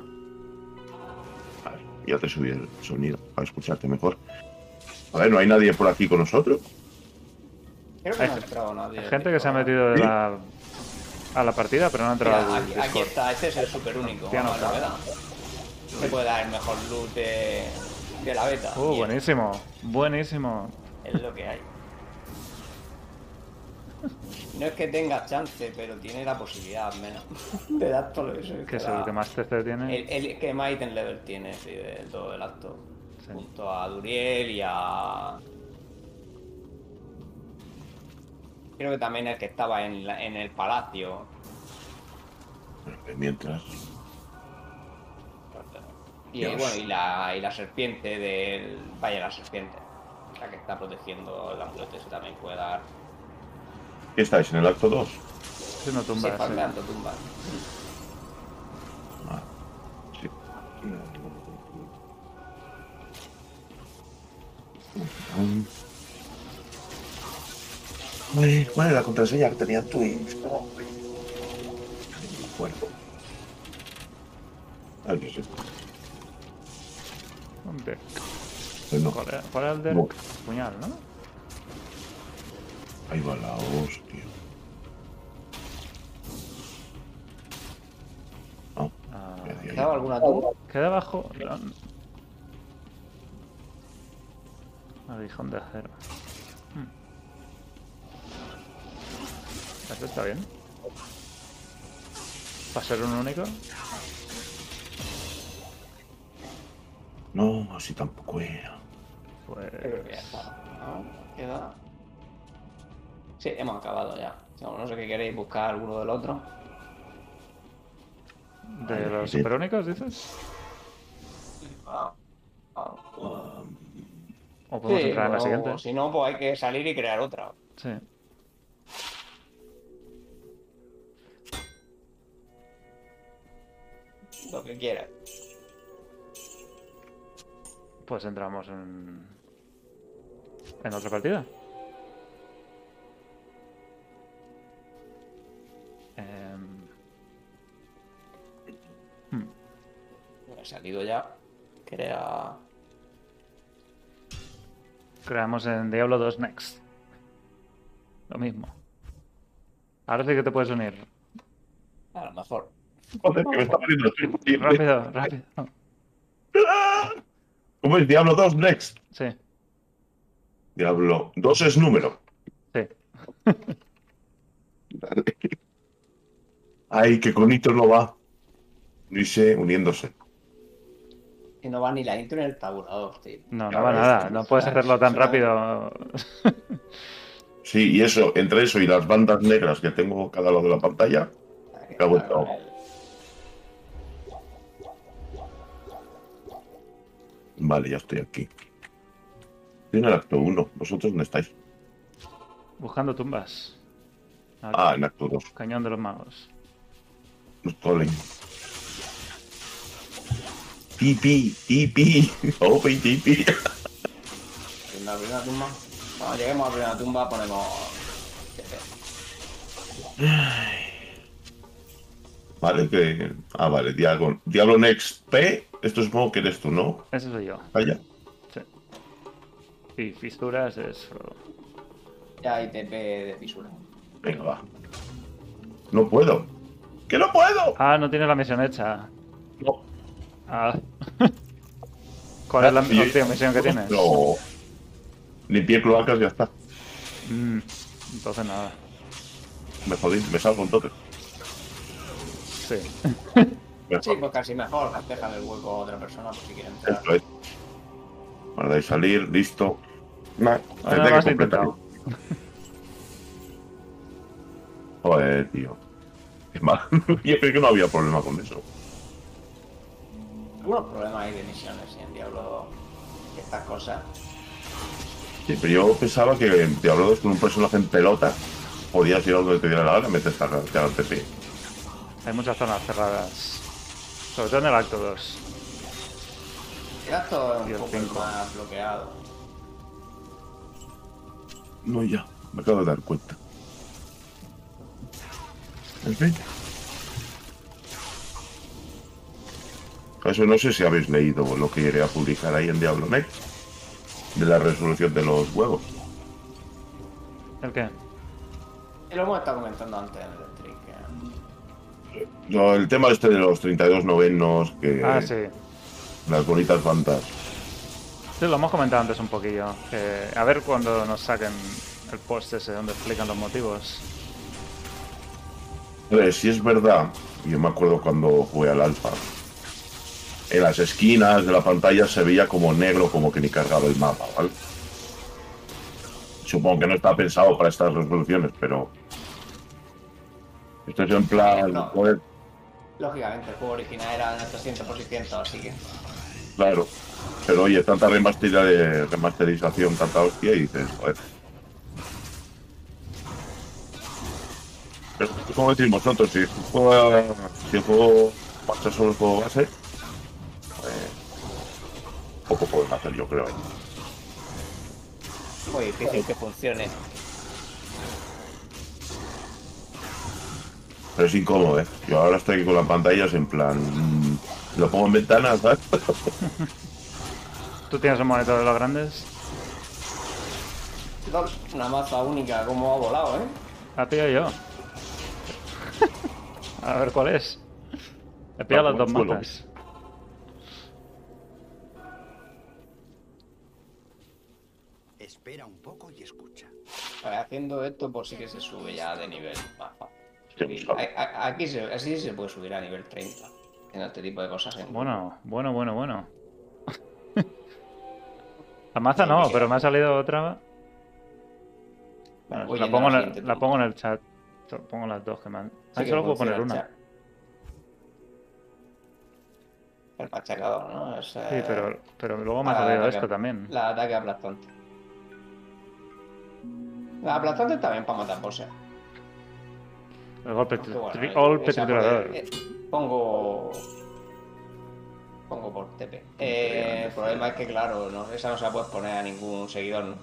Vale, ya te subí el sonido para escucharte mejor. A ver, no hay nadie por aquí con nosotros. Creo que Hay no ha entrado nadie. Hay gente que se ha metido de ¿Sí? la, a la partida, pero no ha entrado Mira, al aquí, está, este es el super único. No a está. beta. Se puede dar el mejor loot de, de la beta. Uh, buenísimo, buenísimo. Es lo que hay. No es que tenga chance, pero tiene la posibilidad, al menos, [laughs] de dar todo eso. Que es el que más TC tiene. El, el que más item level tiene, sí, de todo el acto. Sí. Junto a Duriel y a. Creo que también el que estaba en, la- en el palacio. Mientras. Y Dios. bueno, y la, y la serpiente del. Vaya, la serpiente. La que está protegiendo el amuleto ese también puede dar. ¿Qué estáis? ¿En el acto 2? Sí, no tumba, Sí, sí. farmeando tumbas. Ah, sí. Ay, ¿Cuál es la contraseña que tenía Twitch? Bueno. Aquí sí. ¿Dónde? Pues no. ¿Cuál era- cuál era el del No. puñal, no? Ahí va la hostia. No, Ah, decía ¿Quedaba alguna tumba? queda abajo. Aguijón de acero. Hmm. Eso está bien. ¿Para ser un único? No, así tampoco era. Pues. Creo que ya está. ¿no? Queda. Sí, hemos acabado ya. No, sé qué queréis buscar alguno del otro. ¿De los sí. superúnicos dices? Ah, ah. ¿O podemos Sí, entrar en la siguiente? Si no, pues hay que salir y crear otra. Sí. Lo que quieras. Pues entramos en. en otra partida. Em, hmm, salido ya. Crea. creamos en Diablo 2 Next. Lo mismo. Ahora sí que te puedes unir. A lo mejor. Joder, que me está poniendo Twitch. Rápido, rápido. ¿Cómo es Diablo 2 Next? Sí, Diablo 2 es número. sí. [laughs] Dale. Ay, que con Nito no va. Dice uniéndose. Y no va ni la intro ni el tabulador, tío. No, no va nada. No puedes hacerlo tan rápido. Sí, y eso, entre eso y las bandas negras que tengo a cada lado de la pantalla, Cago en todo. vale, ya estoy aquí. Estoy en el acto 1. ¿Vosotros dónde estáis? Buscando tumbas. Aquí, Ah, en acto 2. Cañón de los magos. Los Golem. Tipi, tipi. [laughs] Open tipi. En la primera tumba. Cuando lleguemos a la primera tumba ponemos. Vale, que. Ah, vale, Diablo, Diablo Next P. Esto supongo que eres tú, ¿no? Ese soy yo. Vaya. Sí. Y Fisturas es Frodo. Ya hay TP de fisura. Venga, va. No puedo. ¡Que no puedo! Ah, no tienes la misión hecha. No. Ah. [laughs] ¿Cuál es la última misión que tienes? No. Limpié cloacas y ya está. Mm, entonces nada. Me jodí, me salgo entonces. Sí. Mejor. Sí, pues casi mejor. Dejan el hueco a otra persona por si quieren entrar. Esto es. Guardáis salir, listo. Nah, Ahora tendré que completar. intentado. Joder, tío. [laughs] Es más, yo creo que no había problema con eso. Algunos problemas hay de misiones y en Diablo y estas cosas. Sí, pero yo pensaba que en Diablo 2 con un personaje en pelota podías ir a donde te diera la gana y metes a quedarte sí. Hay muchas zonas cerradas. Sobre todo en el acto 2. Era todo Y un el poco cinco. más bloqueado. No, ya, me acabo de dar cuenta. En fin. Eso no sé si habéis leído lo que iré a publicar ahí en Diablo Next de la resolución de los huevos. ¿El qué? Y lo hemos estado comentando antes en el stream. que- Yo, el tema este de los 32 novenos, que Ah, sí. las bonitas bandas. Sí, lo hemos comentado antes un poquillo. que a ver cuando nos saquen el post ese donde explican los motivos. Si es verdad, yo me acuerdo cuando jugué al alfa, en las esquinas de la pantalla se veía como negro, como que ni cargaba el mapa, ¿vale? Supongo que no está pensado para estas resoluciones, pero... Esto es en plan... No. Lógicamente, el juego original era en 300 por 600, así que. claro. Pero oye, tanta remasteriza- remasterización, tanta hostia, y dices, joder. Como decís vosotros, si el juego, si el juego marcha solo el juego base, pues, poco pueden hacer, yo creo. ¿eh? Muy difícil que funcione. Pero es incómodo, ¿eh? Yo ahora estoy aquí con las pantallas en plan. mm, Lo pongo en ventana, ¿sabes? ¿Tú tienes un monitor de los grandes? Una maza única, como ha volado, ¿eh? La pillo yo. A ver cuál es. He pillado Ah, las dos mazas. Espera un poco y escucha. Vale, haciendo esto, por sí que se sube ya de nivel. Sí, Aquí se, así se puede subir a nivel 30. Haciendo este tipo de cosas. En Bueno, bueno, bueno, bueno. [laughs] La maza no, pero me ha salido otra. Bueno, la, pongo en la el, la pongo en el chat. Pongo las dos que me han. Ah, que solo puedo poner una. El machacador, ¿no? Es, Sí, pero, pero luego me ha salido esto también. La ataque aplastante. La aplastante también para matar bosses. El golpe, Aunque bueno, eh, triturador. eh, pongo. Pongo por TP. Eh, el problema es que, claro, no, esa no se la puedes poner a ningún seguidor, ¿no?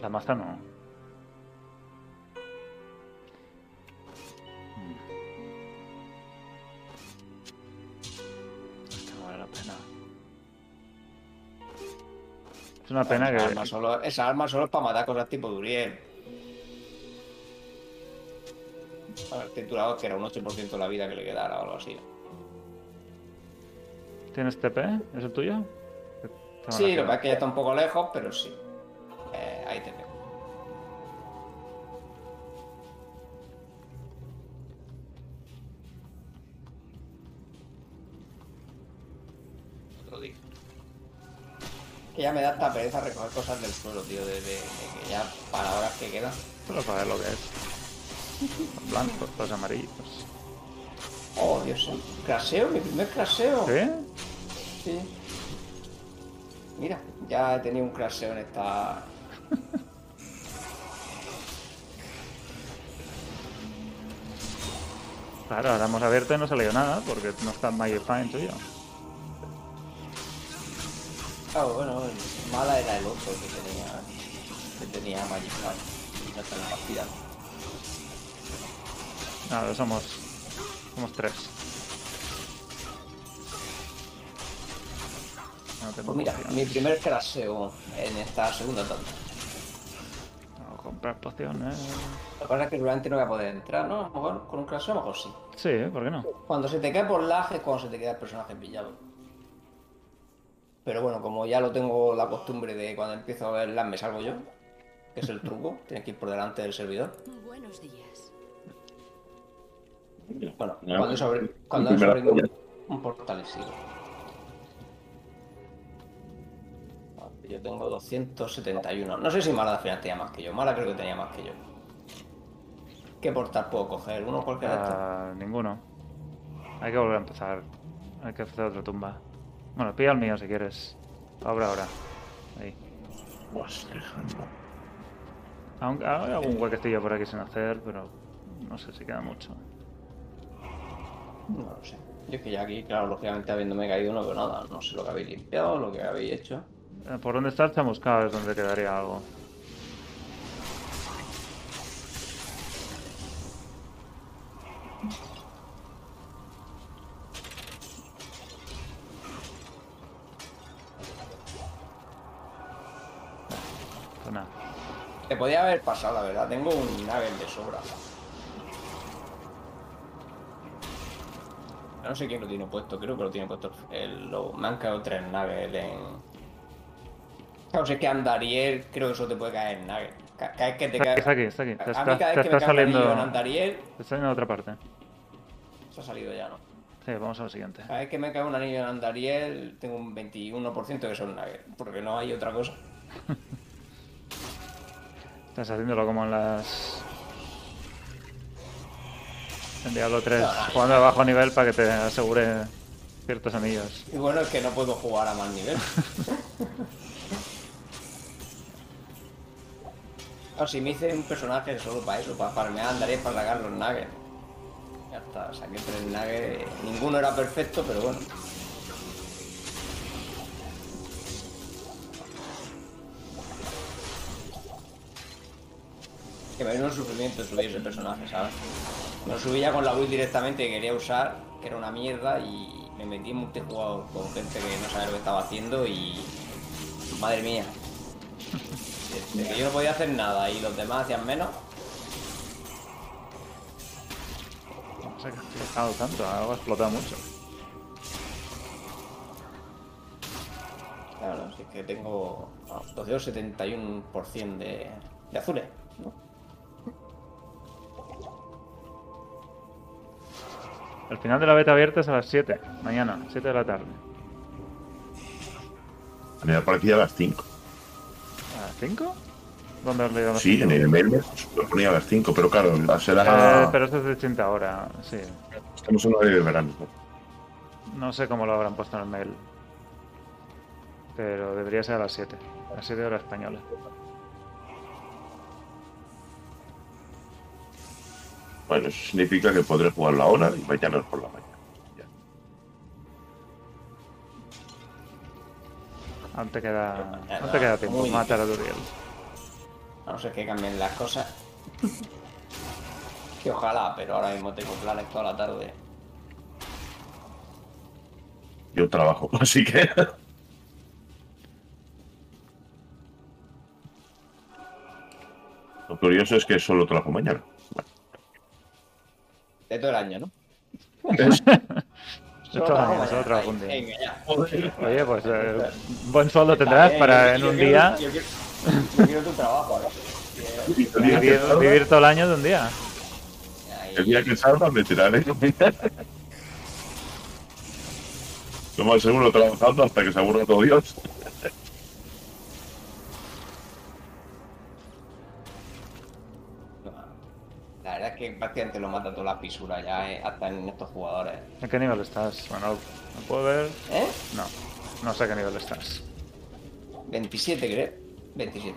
La maza no. Es una pena esa, arma que. solo, esa arma solo es para matar cosas tipo Duriel. A ver, titulado que era un 8% de la vida que le quedara o algo así. ¿Tienes TP? ¿Es el tuyo? Que Sí, lo que pasa es que ya está un poco lejos, pero sí. Eh, ahí te Que ya me da esta pereza recoger cosas del suelo, tío, de, de- de que ya para horas que quedan. Para ver lo que es. Los [laughs] blancos, los amarillos. Oh, Dios mío. Craseo, mi primer craseo. ¿Sí? Sí. Mira, ya he tenido un craseo en esta. [laughs] Claro, ahora hemos abierto y no ha salido nada porque no está Magic Fine tuyo. Ah, bueno, el mala era el otro que tenía. Que tenía Magic Five. No está en la partida. Nada, somos. Somos tres. No Pues mira, pociones. mi primer craseo en esta segunda tanda. No, comprar pociones. Lo que pasa es que seguramente no voy a poder entrar, ¿no? A lo mejor con un craseo a lo mejor sí. Sí, ¿por qué no? Cuando se te cae por lag es cuando se te queda el personaje pillado. Pero bueno, como ya lo tengo la costumbre de cuando empiezo a ver lag me salgo yo. que es el truco. [laughs] Tienes que ir por delante del servidor. Buenos días. Bueno, cuando se abre, cuando primera abre un, un portal sí. Vale, Yo tengo 271. No sé si Mala al final tenía más que yo. Mala creo que tenía más que yo. ¿Qué portal puedo coger? ¿Uno cualquiera de estos? Ah, ninguno. Hay que volver a empezar. Hay que hacer otra tumba. Bueno, pilla el mío si quieres. Ahora, ahora. Ahí. Aunque hay algún huequecillo por aquí sin hacer, pero no sé si queda mucho. No lo sé. Yo es que ya aquí, claro, lógicamente habiéndome caído no veo nada. No sé lo que habéis limpiado, lo que habéis hecho. Eh, Por donde está el chamuscado es donde quedaría algo. Podía haber pasado, la verdad. Tengo un nugget de sobra. No sé quién lo tiene puesto, creo que lo tiene puesto el lobo. Me han caído tres nuggets en. Claro, si es que Andariel, creo que eso te puede caer en. Ca- Cada vez que te Está cae. aquí, está aquí. Te A está, mí cada te vez que me está cae un anillo saliendo. en Andariel, Te está saliendo de otra parte. se ha salido ya, ¿no? Sí, vamos al siguiente. Cada vez que me cae un anillo en Andariel, tengo un 21% que son nugget. Porque no hay otra cosa. [laughs] Estás haciéndolo como en las. En Diablo 3, No, no, jugando de bajo nivel para que te asegure ciertos anillos. Y bueno, es que no puedo jugar a más nivel. [laughs] O si me hice un personaje solo para eso, para farmear andaré para sacar los nuggets. Ya está, saqué tres nuggets. Ninguno era perfecto, pero bueno. Que me vino un sufrimiento subir ese personaje, ¿sabes? Lo subí ya con la build directamente que quería usar, que era una mierda, y me metí en multijugador con gente que no sabía lo que estaba haciendo y. Madre mía. De que yo no podía hacer nada y los demás hacían menos. No sé qué ha explotado tanto, algo ha explotado mucho. Claro, si es que tengo ah, 271% de, de azules. ¿no? El final de la beta abierta es a las 7, mañana, 7 de la tarde. A mí me parecía a las 5. ¿A las 5? ¿Dónde has leído a las Sí, 5? en el email me lo ponía a las 5, pero claro, la será. Eh, pero esto es de distinta hora, sí. Estamos en horario de verano. ¿no? Sé cómo lo habrán puesto en el mail. Pero debería ser a las 7. A las 7 hora española. Bueno, eso significa que podré jugarlo ahora y mañana por la mañana. Ya. Aún te queda, aún te queda tiempo. muy Matar a Duriel. A no ser que cambien las cosas. que ojalá, pero ahora mismo tengo planes toda la tarde. Yo trabajo, [laughs] así que. Lo curioso es que solo trabajo mañana. De todo el año, ¿no? [laughs] Es- Esto Solo mañana, trabajo solo trabajo un mañana. día. Venga, ya. Oye, pues eh, buen sueldo tendrás Está para bien, en yo- un día quiero- Yo quiero, yo quiero tu trabajo, ¿no? vivir, vivir todo el año de un día. Ahí- El día que salga me tiraré. [laughs] Lo más seguro trabajando hasta que se aburra todo Dios. Que prácticamente lo mata toda la fisura ya, eh, hasta en estos jugadores. ¿En qué nivel estás? Bueno, ¿no puedo ver? ¿Eh? No, no sé a qué nivel estás. 27 creo. 27.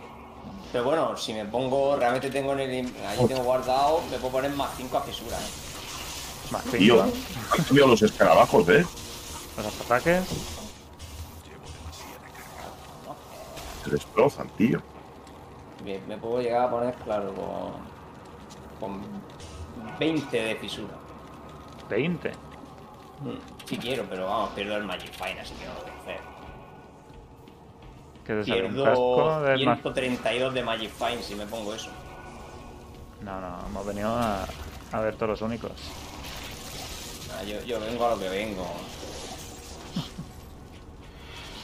Pero bueno, si me pongo, realmente tengo en el. Ahí tengo guardado, me puedo poner más 5 a fisura, ¿eh? Más Tío, 5. han cambiado los escarabajos, ¿eh? Los ataques. Se destrozan, tío. Me, me puedo llegar a poner, claro, con. Con 20 de fisura. 20. Mm, Si quiero, pero vamos, pierdo el Magic Fine, así que no lo voy a hacer. Que te sale un casco Pierdo de más. 132 de Magic Fine si me pongo eso. No, no, hemos venido a, a ver todos los únicos. Nah, yo, yo vengo a lo que vengo. [laughs]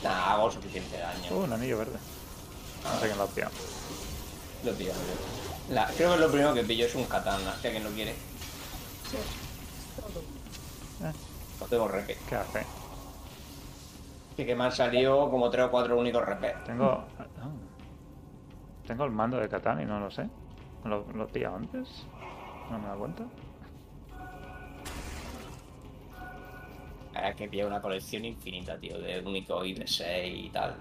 Nah, hago suficiente daño. Uh, un anillo verde. No sé quién lo ha pillado. Lo he pillado yo. La- creo que lo primero que pillo es un katana, hostia que no quiere. No tengo repe. ¿Qué hace? Sí que me han salido como tres o cuatro únicos repes. Tengo. ah, Tengo el mando de Catán y no lo sé. ¿Lo, lo he pillado antes? No me da cuenta. Es que pillar una colección infinita, tío, de únicos y de 6 y tal.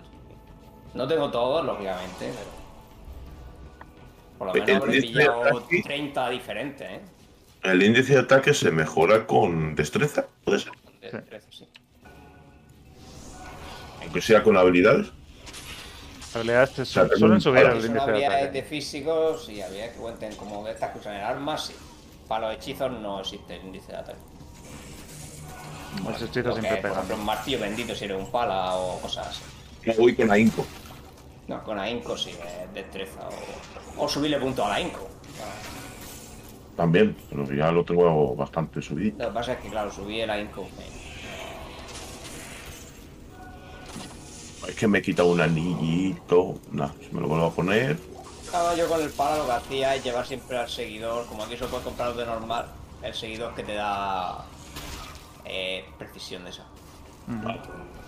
No tengo todos, lógicamente, pero. Por lo El menos habré índice de pillado ataque- 30 diferentes, ¿eh? El índice de ataque se mejora con destreza, puede ser. De Sí. 13, sí. Aunque sea con habilidades. En realidad te sea, suelen subir el índice de había de ataque. físicos y había que cuenten como de estas que usan en armas, sí. Para los hechizos no existe el índice de ataque. Los hechizos siempre por ejemplo, un martillo bendito si eres un pala o cosas así. Voy con ahínco. No, con ahínco sí, es destreza o, o subirle punto a la ahínco. También, pero ya lo tengo bastante subido. Lo que pasa es que, claro, subí el ahínco. me- Es que me he quitado un anillito. Nah, si me lo vuelvo a poner. Claro, yo con el pala lo que hacía es llevar siempre al seguidor, como aquí se puede comprar de normal, el seguidor que te da eh, precisión de esa.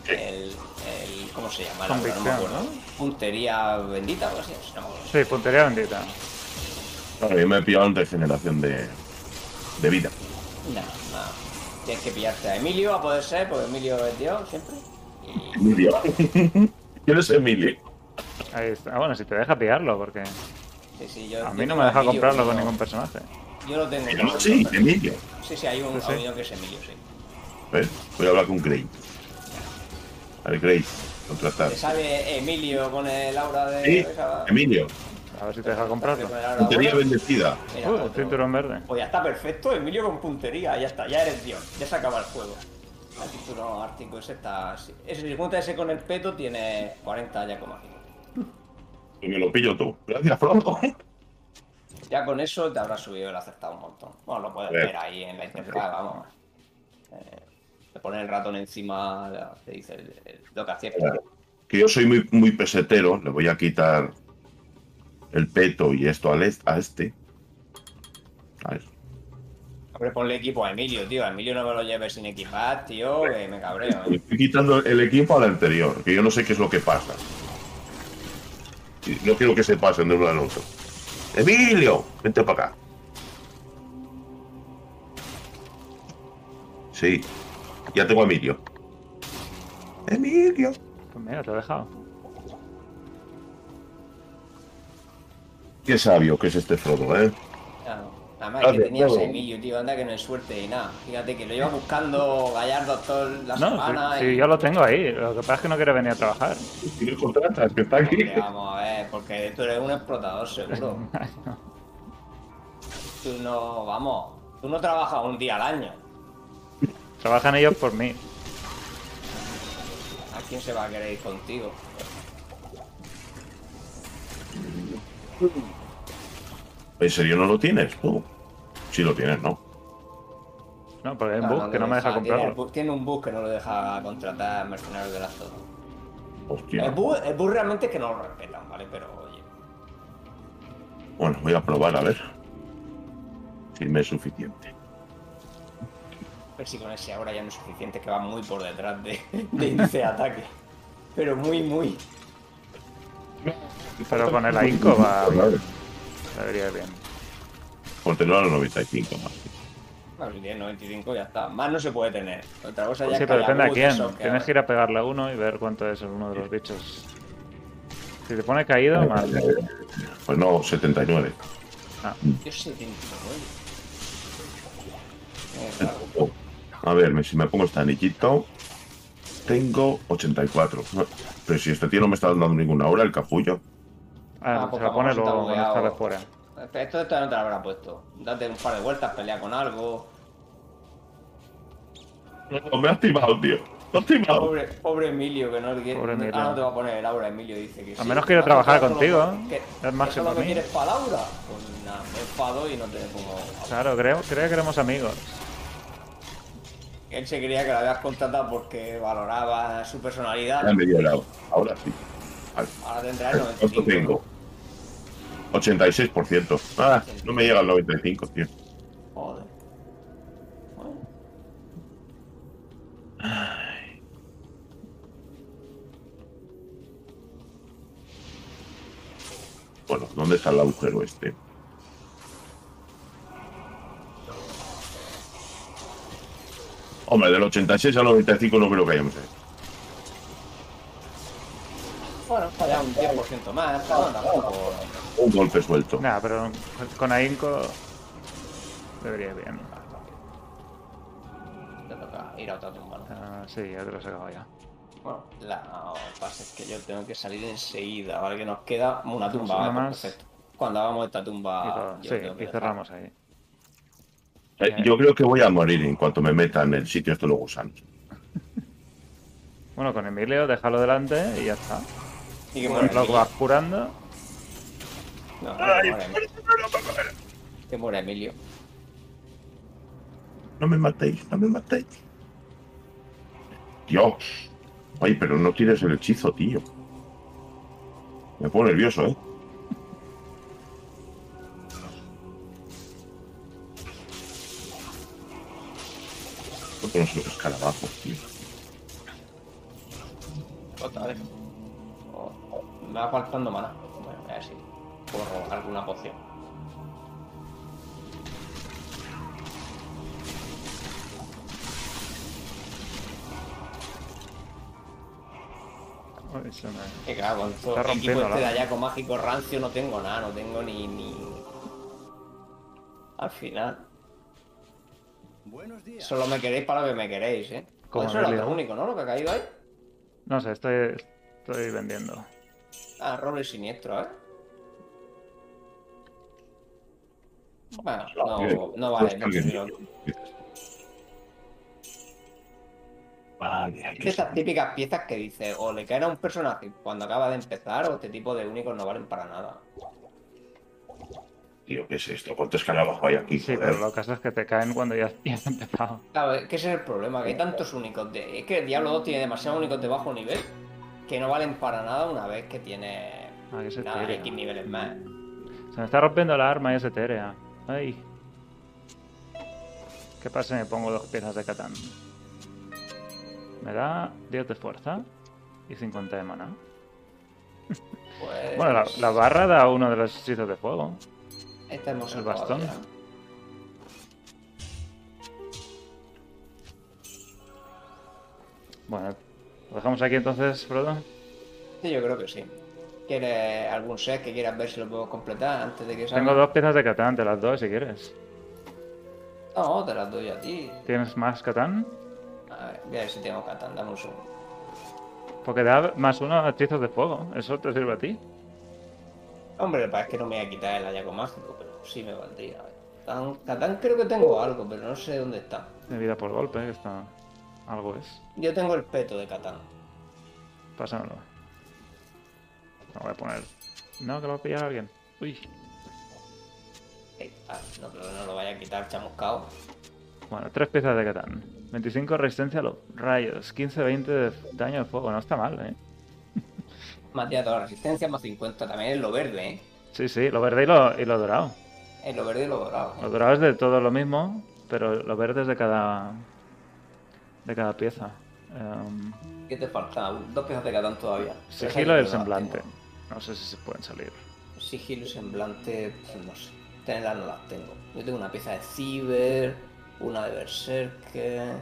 El, el- ¿Cómo se llama? La Convicción, no. ¿no? Puntería bendita o así. No. Sí, puntería bendita. Claro, yo me he pillado en regeneración de, de vida. No, no. Tienes que pillarte a Emilio a poder ser, porque Emilio es Dios siempre. Y Emilio. [laughs] ¿Quién es Emilio? Ahí está. Ah, bueno, si te deja pillarlo, porque sí, sí, yo, a yo mí no me deja Emilio, comprarlo con ningún personaje. Yo lo tengo. No, sí, Emilio. Sí, sí, hay un Sí, que es Emilio, sí. ¿Ves? Voy a hablar con Grey. A ver, Grey, contratar. ¿Te sale Emilio con el aura de... Sí, esa- Emilio. A ver si te deja comprarlo. Puntería bendecida. Mira, Uh, cinturón verde. Pues ya está perfecto, Emilio con puntería, ya está, ya eres Dios, ya se acaba el juego. El cinturón ártico ese está... Ese, si junta ese con el peto, tiene 40 ya como Y me lo pillo tú. Gracias, Frodo. Ya con eso te habrás subido el acertado un montón. Bueno, lo puedes ver ahí en la interfaz, vamos. Eh, pones el ratón encima, te dice el- el- lo que hacía. Claro. Que yo soy muy, muy pesetero. Le voy a quitar el peto y esto al est- a este. A ver. Hombre, ponle equipo a Emilio, tío. A Emilio no me lo lleves sin equipar, tío, que me cabreo. Le ¿eh? estoy quitando el equipo al anterior, que yo no sé qué es lo que pasa. No quiero que se pasen de uno al otro. ¡Emilio! Vente para acá. Sí, ya tengo a Emilio. ¡Emilio! Pues mira, te he dejado. Qué sabio que es este Frodo, ¿eh? Claro. Además es que Gracias, tenías a. Emilio, tío, anda que no es suerte y nada. Fíjate que lo lleva buscando Gallardo toda la No, semana. si, y... si yo lo tengo ahí. Lo que pasa es que no quiere venir a trabajar. Si me contratas, que está aquí. Vamos a ver, porque tú eres un explotador seguro. [laughs] Tú no, vamos, tú no trabajas un día al año. Trabajan ellos por mí. ¿A quién se va a querer ir contigo? ¿En serio no lo tienes tú? Sí lo tienes, ¿no? No, porque hay un bug no que no me deja deja, tiene, comprarlo. bu- tiene un bug que no lo deja contratar mercenarios de las todo. Hostia. El bug, el bug realmente es que no lo respetan, ¿vale? Pero oye. Bueno, voy a probar a ver. Si me es suficiente. A ver si con ese ahora ya no es suficiente, que va muy por detrás de, de índice de ataque. Pero muy, muy. Pero con el ahínco va. Debería ir bien. Por tener a los 95 más. Bueno, si tiene 95 ya está. Más no se puede tener. Otra cosa ya Pues sí, es que pero depende a quién. Tienes que ir a pegarle a uno y ver cuánto es uno de los bichos. Si te pone caído, mal. Pues no, 79. Yo 79. Eh, claro. A ver, si me pongo este anillito, tengo 84. No, Pero si este tío no me está dando ninguna hora, el capullo. Ah, Ah, se pues lo pone está luego cuando sale fuera. Esto, esto no te lo habrá puesto. Date un par de vueltas, pelea con algo. No, me ha activado, tío. Me ha activado. Pobre, pobre Emilio, que no. Pobre Emilio. Ah, no te va a poner el aura, Emilio dice que A sí. menos quiera ¿Vas a trabajar contigo, solo- ¿eh? que- Es máximo que mí. quieres para Laura? Pues nada, me enfado y no te pongo. Claro, creo, creo que éramos amigos. Él se creía que la habías contratado porque valoraba su personalidad. Ya me dio el lado. Ahora sí. Vale. Ahora tendrá el ¿Cuánto 95. tengo? 86%. Ah, no me llega al 95, tío. Joder. Bueno, Bueno, ¿dónde está el agujero este? Hombre, del 86 al 95 no creo que hayamos hecho. Bueno, falla un 10% más, tampoco. Un golpe suelto. Nada, pero con ahínco debería ir bien. Te toca ir a otra tumba, ¿no? Ah, sí, ya te lo he sacado ya. Bueno, la lo que pasa es que yo tengo que salir enseguida, ¿vale? Que nos queda una tumba, Una ¿vale? más. Perfecto. Cuando hagamos esta Y tumba, Ah, yo sí, tengo que y dejar. cerramos ahí. Eh, yo creo que voy a morir en cuanto me meta en el sitio estos los gusanos. [laughs] Bueno, con Emilio, déjalo delante y ya está. Y que muera Lo vas curando. No, que muera Emilio. Que muera Emilio. No me matéis, no me matéis. Dios. Ay, pero no tires el hechizo, tío. Me pongo nervioso, ¿eh? No son los escarabajos, tío. Otra vez. Oh, oh, me va faltando mana. Bueno, a ver si puedo robar alguna poción. Claro, con todo Está el equipo este de Ayaco mágico rancio no tengo nada, no tengo ni. ni... Al final. Buenos días. Solo me queréis para lo que me queréis, ¿eh? Como Pues eso era lo único, ¿no? Lo que ha caído ahí. No sé, estoy, estoy vendiendo. Ah, roble siniestro, ¿eh? Bueno, no, no vale que de estas típicas piezas que dice o le caen a un personaje cuando acaba de empezar o este tipo de únicos no valen para nada. Tío, ¿qué es esto? ¿Cuánto escarabajo hay aquí? Sí, joder? pero lo que pasa es que te caen cuando ya, ya has empezado. Claro, es que ese es el problema, que hay tantos únicos de... Es que el Diablo 2 tiene demasiados únicos de bajo nivel que no valen para nada una vez que tiene Ah, que es nada. X niveles más. Se me está rompiendo la arma y es etérea. Ay. ¿Qué pasa si me pongo dos piezas de Catán? Me da 10 de fuerza y 50 de mana. Pues... Bueno, la, la barra da uno de los hechizos de fuego. Este hemos el bastón. ya. Bueno, lo dejamos aquí entonces, Frodo. Sí, yo creo que sí. ¿Quieres algún set que quieras ver si lo puedo completar antes de que salga? Tengo dos piezas de Catán, te las doy si quieres. No, te las doy a ti. ¿Tienes más Catán? A ver, voy a ver si tengo Catán, dame un segundo. Porque da más uno a hechizos de fuego. ¿Eso te sirve a ti? Hombre, pasa es que no me voy a quitar el hallazgo mágico, pero sí me valdría. Ver. Catán, Catán creo que tengo algo, pero no sé dónde está. De vida por golpe, que está... Algo es. Yo tengo el peto de Catán. Pásamelo. Lo voy a poner. No, que lo va a pillar alguien. Uy. Eh, ah, no, no lo vaya a quitar chamuscado. Bueno, tres piezas de Catán. 25 resistencia a los rayos. 15-20 de daño de fuego. No está mal, ¿eh? Más de toda la resistencia, más 50 también es lo verde, ¿eh? Sí, sí. Lo verde y lo, y lo dorado. Es lo verde y lo dorado. Lo dorado es de todo lo mismo, pero lo verde es de cada... De cada pieza. Em, ¿Qué te falta? Dos piezas de Catán todavía. sigilo y el semblante. tengo. No sé si se pueden salir. Sigilo y semblante, pues no sé. Tenerlas no las tengo. Yo tengo una pieza de Ciber, una de Berserker,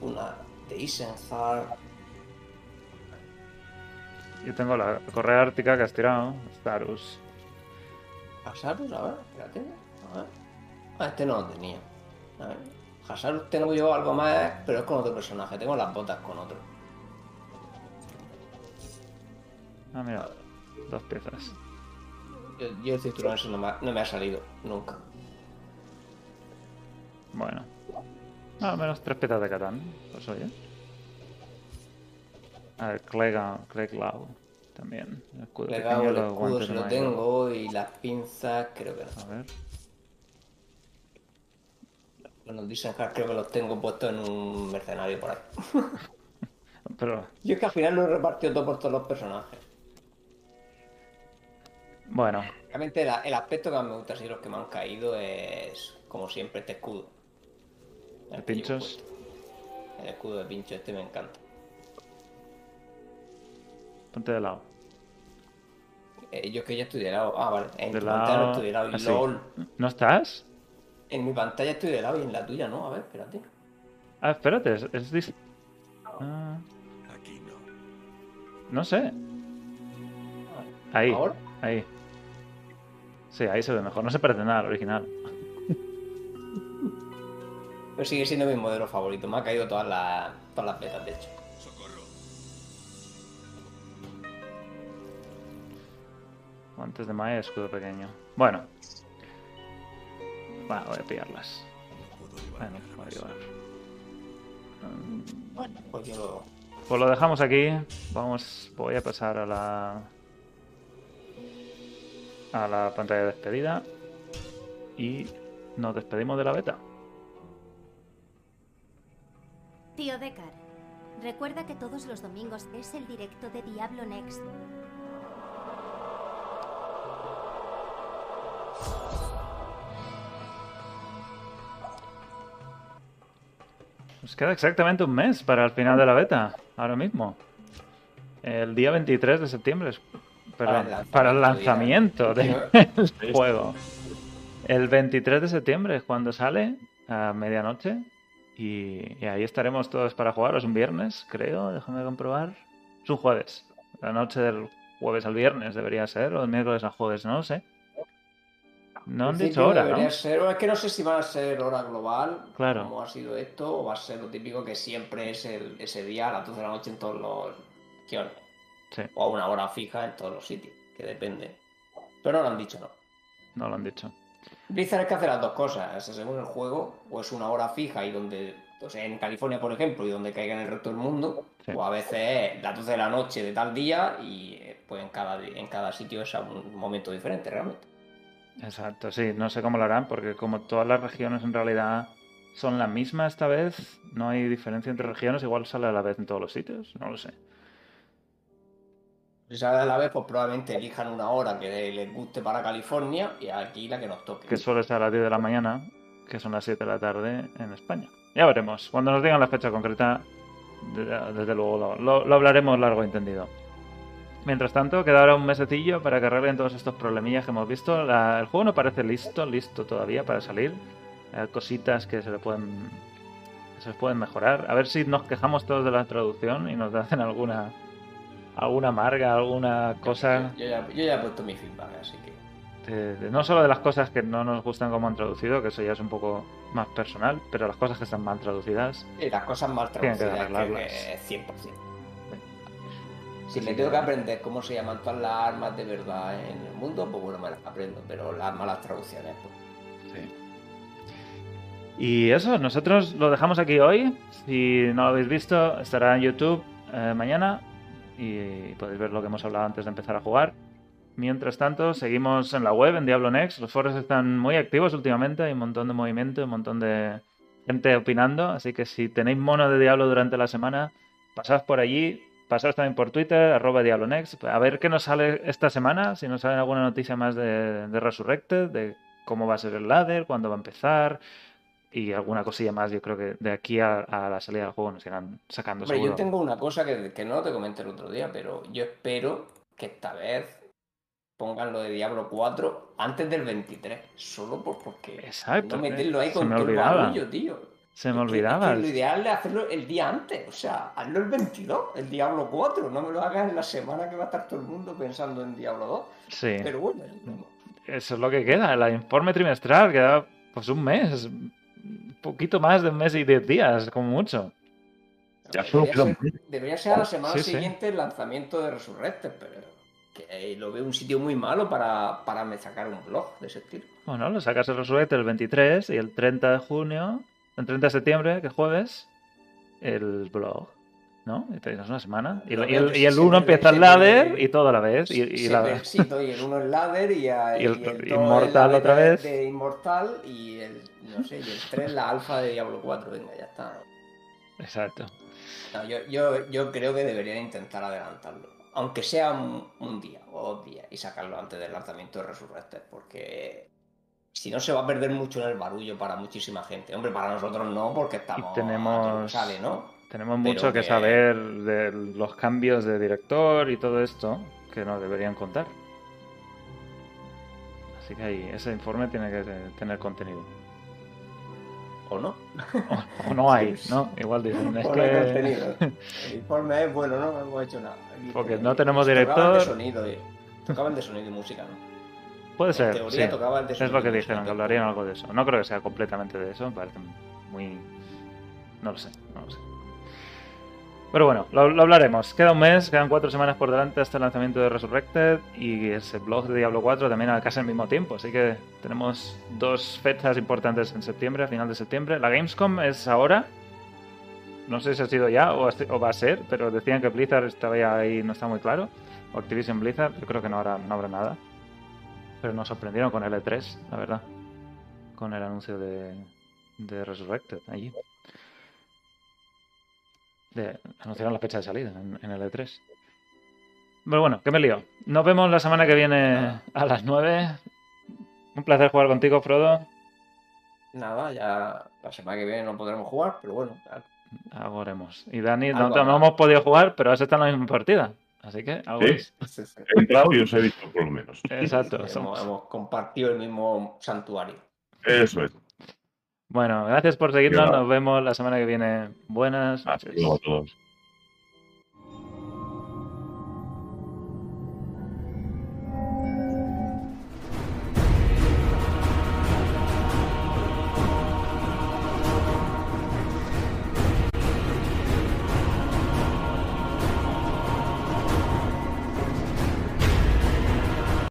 una de Isenhart. Yo tengo la correa ártica que has tirado. Starus. Hasarus, a ver, espérate. A ver. Ah, este no lo tenía. A ver. Hasarus tengo yo algo más, pero es con otro personaje. Tengo las botas con otro. Ah, mira. Dos piezas. Yo, yo el cinturón eso no me, ha, no me ha salido nunca. Bueno. Ah, al menos tres piezas de Catán. Pues oye. A ver, Clega, Cleglau. También. El escudo pequeño, el los escudo de lo tengo y las pinzas creo que no. A ver. Bueno, los Isenhart creo que los tengo puestos en un mercenario por ahí. [laughs] Pero Yo es que al final lo he repartido todo por todos los personajes. Bueno, Realmente el aspecto que más me gusta así de los que me han caído es, como siempre, este escudo. ¿de El que yo he pinchos? El escudo de pincho este me encanta. Ponte de lado. Eh, yo es que ya estoy de lado. Ah, vale. En De tu pantalla no estoy de lado. Y así. LOL. ¿No estás? En mi pantalla estoy de lado y en la tuya no. A ver, espérate. Ah, espérate, es, es dis- Ah, Aquí no. no sé. Ahí, ¿Ahora? ahí. Sí, ahí se ve mejor. No se parece nada al original. Pero sigue siendo mi modelo favorito. Me ha caído todas las, todas las betas, de hecho. Antes de Maya, escudo pequeño. Bueno. Bueno, voy a pillarlas. Bueno, voy a llevar. Bueno, pues lo... Pues lo dejamos aquí. Vamos, voy a pasar a la a la pantalla de despedida y nos despedimos de la beta. Tío Decar, recuerda que todos los domingos es el directo de Diablo Next. Nos queda exactamente un mes para el final de la beta, ahora mismo. El día 23 de septiembre, es- perdón, Para el para el lanzamiento, [laughs] del juego. El 23 de septiembre es cuando sale, a medianoche, y, y ahí estaremos todos para jugar. Es un viernes, creo, déjame comprobar. Es un jueves, la noche del jueves al viernes debería ser, o del miércoles al jueves, no lo sé. No han dicho hora, ¿no? ser- es que no sé si va a ser hora global, Claro. como ha sido esto, o va a ser lo típico que siempre es el, ese día a las 12 de la noche en todos los guiones. Sí, O a una hora fija en todos los sitios, que depende. Pero no lo han dicho, no. no lo han dicho. Blizzard es que hace las dos cosas, según el juego, o es una hora fija y donde, o sea, en California, por ejemplo, y donde caiga en el resto del mundo, Sí. o a veces es las 12 de la noche de tal día y eh, pues en cada, en cada sitio es a un momento diferente realmente. Exacto, sí, no sé cómo lo harán, porque como todas las regiones en realidad son la misma esta vez, no hay diferencia entre regiones, igual sale a la vez en todos los sitios, no lo sé. Si sale a la vez, pues probablemente elijan una hora que les guste para California y aquí la que nos toque. Que suele ser a las 10 de la mañana, que son las 7 de la tarde en España. Ya veremos, cuando nos digan la fecha concreta, de- desde luego lo, lo- lo hablaremos largo y entendido. Mientras tanto, queda ahora un mesecillo para que arreglen todos estos problemillas que hemos visto. La- el juego no parece listo, listo todavía para salir. Cositas que se le pueden que se pueden mejorar. A ver si nos quejamos todos de la traducción y nos hacen alguna alguna amarga, alguna cosa. Yo ya, yo ya he puesto mi feedback, así que. de- de- no solo de las cosas que no nos gustan como han traducido, que eso ya es un poco más personal, pero las cosas que están mal traducidas. Y las cosas mal Tienen que traducidas, que, que es 100%. Si me tengo que aprender cómo se llaman todas las armas de verdad en el mundo, pues bueno, me las aprendo, pero las malas traducciones, pues. Y eso, nosotros lo dejamos aquí hoy. Si no lo habéis visto, estará en YouTube eh, mañana y podéis ver lo que hemos hablado antes de empezar a jugar. Mientras tanto, seguimos en la web, en Diablo Next. Los foros están muy activos últimamente, hay un montón de movimiento, un montón de gente opinando. Así que si tenéis mono de Diablo durante la semana, pasad por allí. Pasad también por Twitter, arroba Diablo Next. A ver qué nos sale esta semana, si nos sale alguna noticia más de, de Resurrected, de cómo va a ser el ladder, cuándo va a empezar, y alguna cosilla más, yo creo que de aquí a, a la salida del juego nos irán sacando Hombre, seguro. yo tengo una cosa que, que no te comenté el otro día, pero yo espero que esta vez pongan lo de Diablo 4 antes del 23, solo por porque Exacto, no meterlo ahí con me todo el olvidaba. barullo, tío. Se me olvidaba. es que lo ideal es hacerlo el día antes, o sea, hazlo el 22, el Diablo 4, no me lo hagas en la semana que va a estar todo el mundo pensando en Diablo 2. Sí, Pero bueno, eso es lo que queda. El informe trimestral queda pues un mes, un poquito más de un mes y diez días, como mucho. Ya debería, ser, debería ser a la semana Sí, sí. siguiente el lanzamiento de Resurrected, pero que lo veo un sitio muy malo para, para me sacar un blog de ese estilo. Bueno, lo sacas el resurrecto el 23 y el 30 de junio, el 30 de septiembre, que es jueves, el blog. ¿No? Y tienes una semana. Y, el, y el se 1 ve- empieza el ladder y todo a la vez. Y, la- sí, y el uno es ladder y, a- [laughs] el dos Inmortal otra vez. De Inmortal y el, no sé, y el 3 la alfa de Diablo 4. Venga, ya está. Exacto. No, yo, yo, yo creo que deberían intentar adelantarlo. aunque sea un, un día o dos días, y sacarlo antes del lanzamiento de Resurrected, porque si no se va a perder mucho en el barullo para muchísima gente. Hombre, para nosotros no, porque estamos. tenemos- a que sale, ¿no? Tenemos Pero mucho que que- saber de los cambios de director y todo esto que nos deberían contar. Así que ahí, ese informe tiene que te- tener contenido. ¿O no? O, o no hay, [laughs] ¿no? Igual dicen, es O no hay que... contenido. [laughs] El informe es bueno, no hemos hecho nada. Aquí Porque tenemos- no tenemos director. de sonido, y- Tocaban de sonido y música, ¿no? Puede En ser, teoría sí. tocaban de Es lo que dijeron, que hablarían algo de eso. No creo que sea completamente de eso, me parece muy... No lo sé, no lo sé. Pero bueno, lo, lo hablaremos. Queda un mes, quedan cuatro semanas por delante hasta el lanzamiento de Resurrected y ese blog de Diablo 4 también a casi al mismo tiempo. Así que tenemos dos fechas importantes en septiembre, a final de septiembre. La Gamescom es ahora. No sé si ha sido ya o, va a ser, pero decían que Blizzard estaba ya ahí, no está muy claro. O Activision Blizzard, yo creo que no habrá, no habrá nada. Pero nos sorprendieron con el E3, la verdad. Con el anuncio de, de Resurrected allí. De- anunciaron la fecha de salida en, en el E3. Pero bueno, que me lío. Nos vemos la semana que viene a las 9. Un placer jugar contigo, Frodo. Nada, ya la semana que viene no podremos jugar, pero bueno, haremos. Y Dani, no, Algo no hemos podido jugar, pero has estado en la misma partida. Así que algo Sí. es. He entrado y os he visto por lo menos. Exacto. hemos, somos- hemos compartido el mismo santuario. Eso es. Bueno, gracias por seguirnos. Nos vemos la semana que viene. Buenas Hasta noches. luego a todos.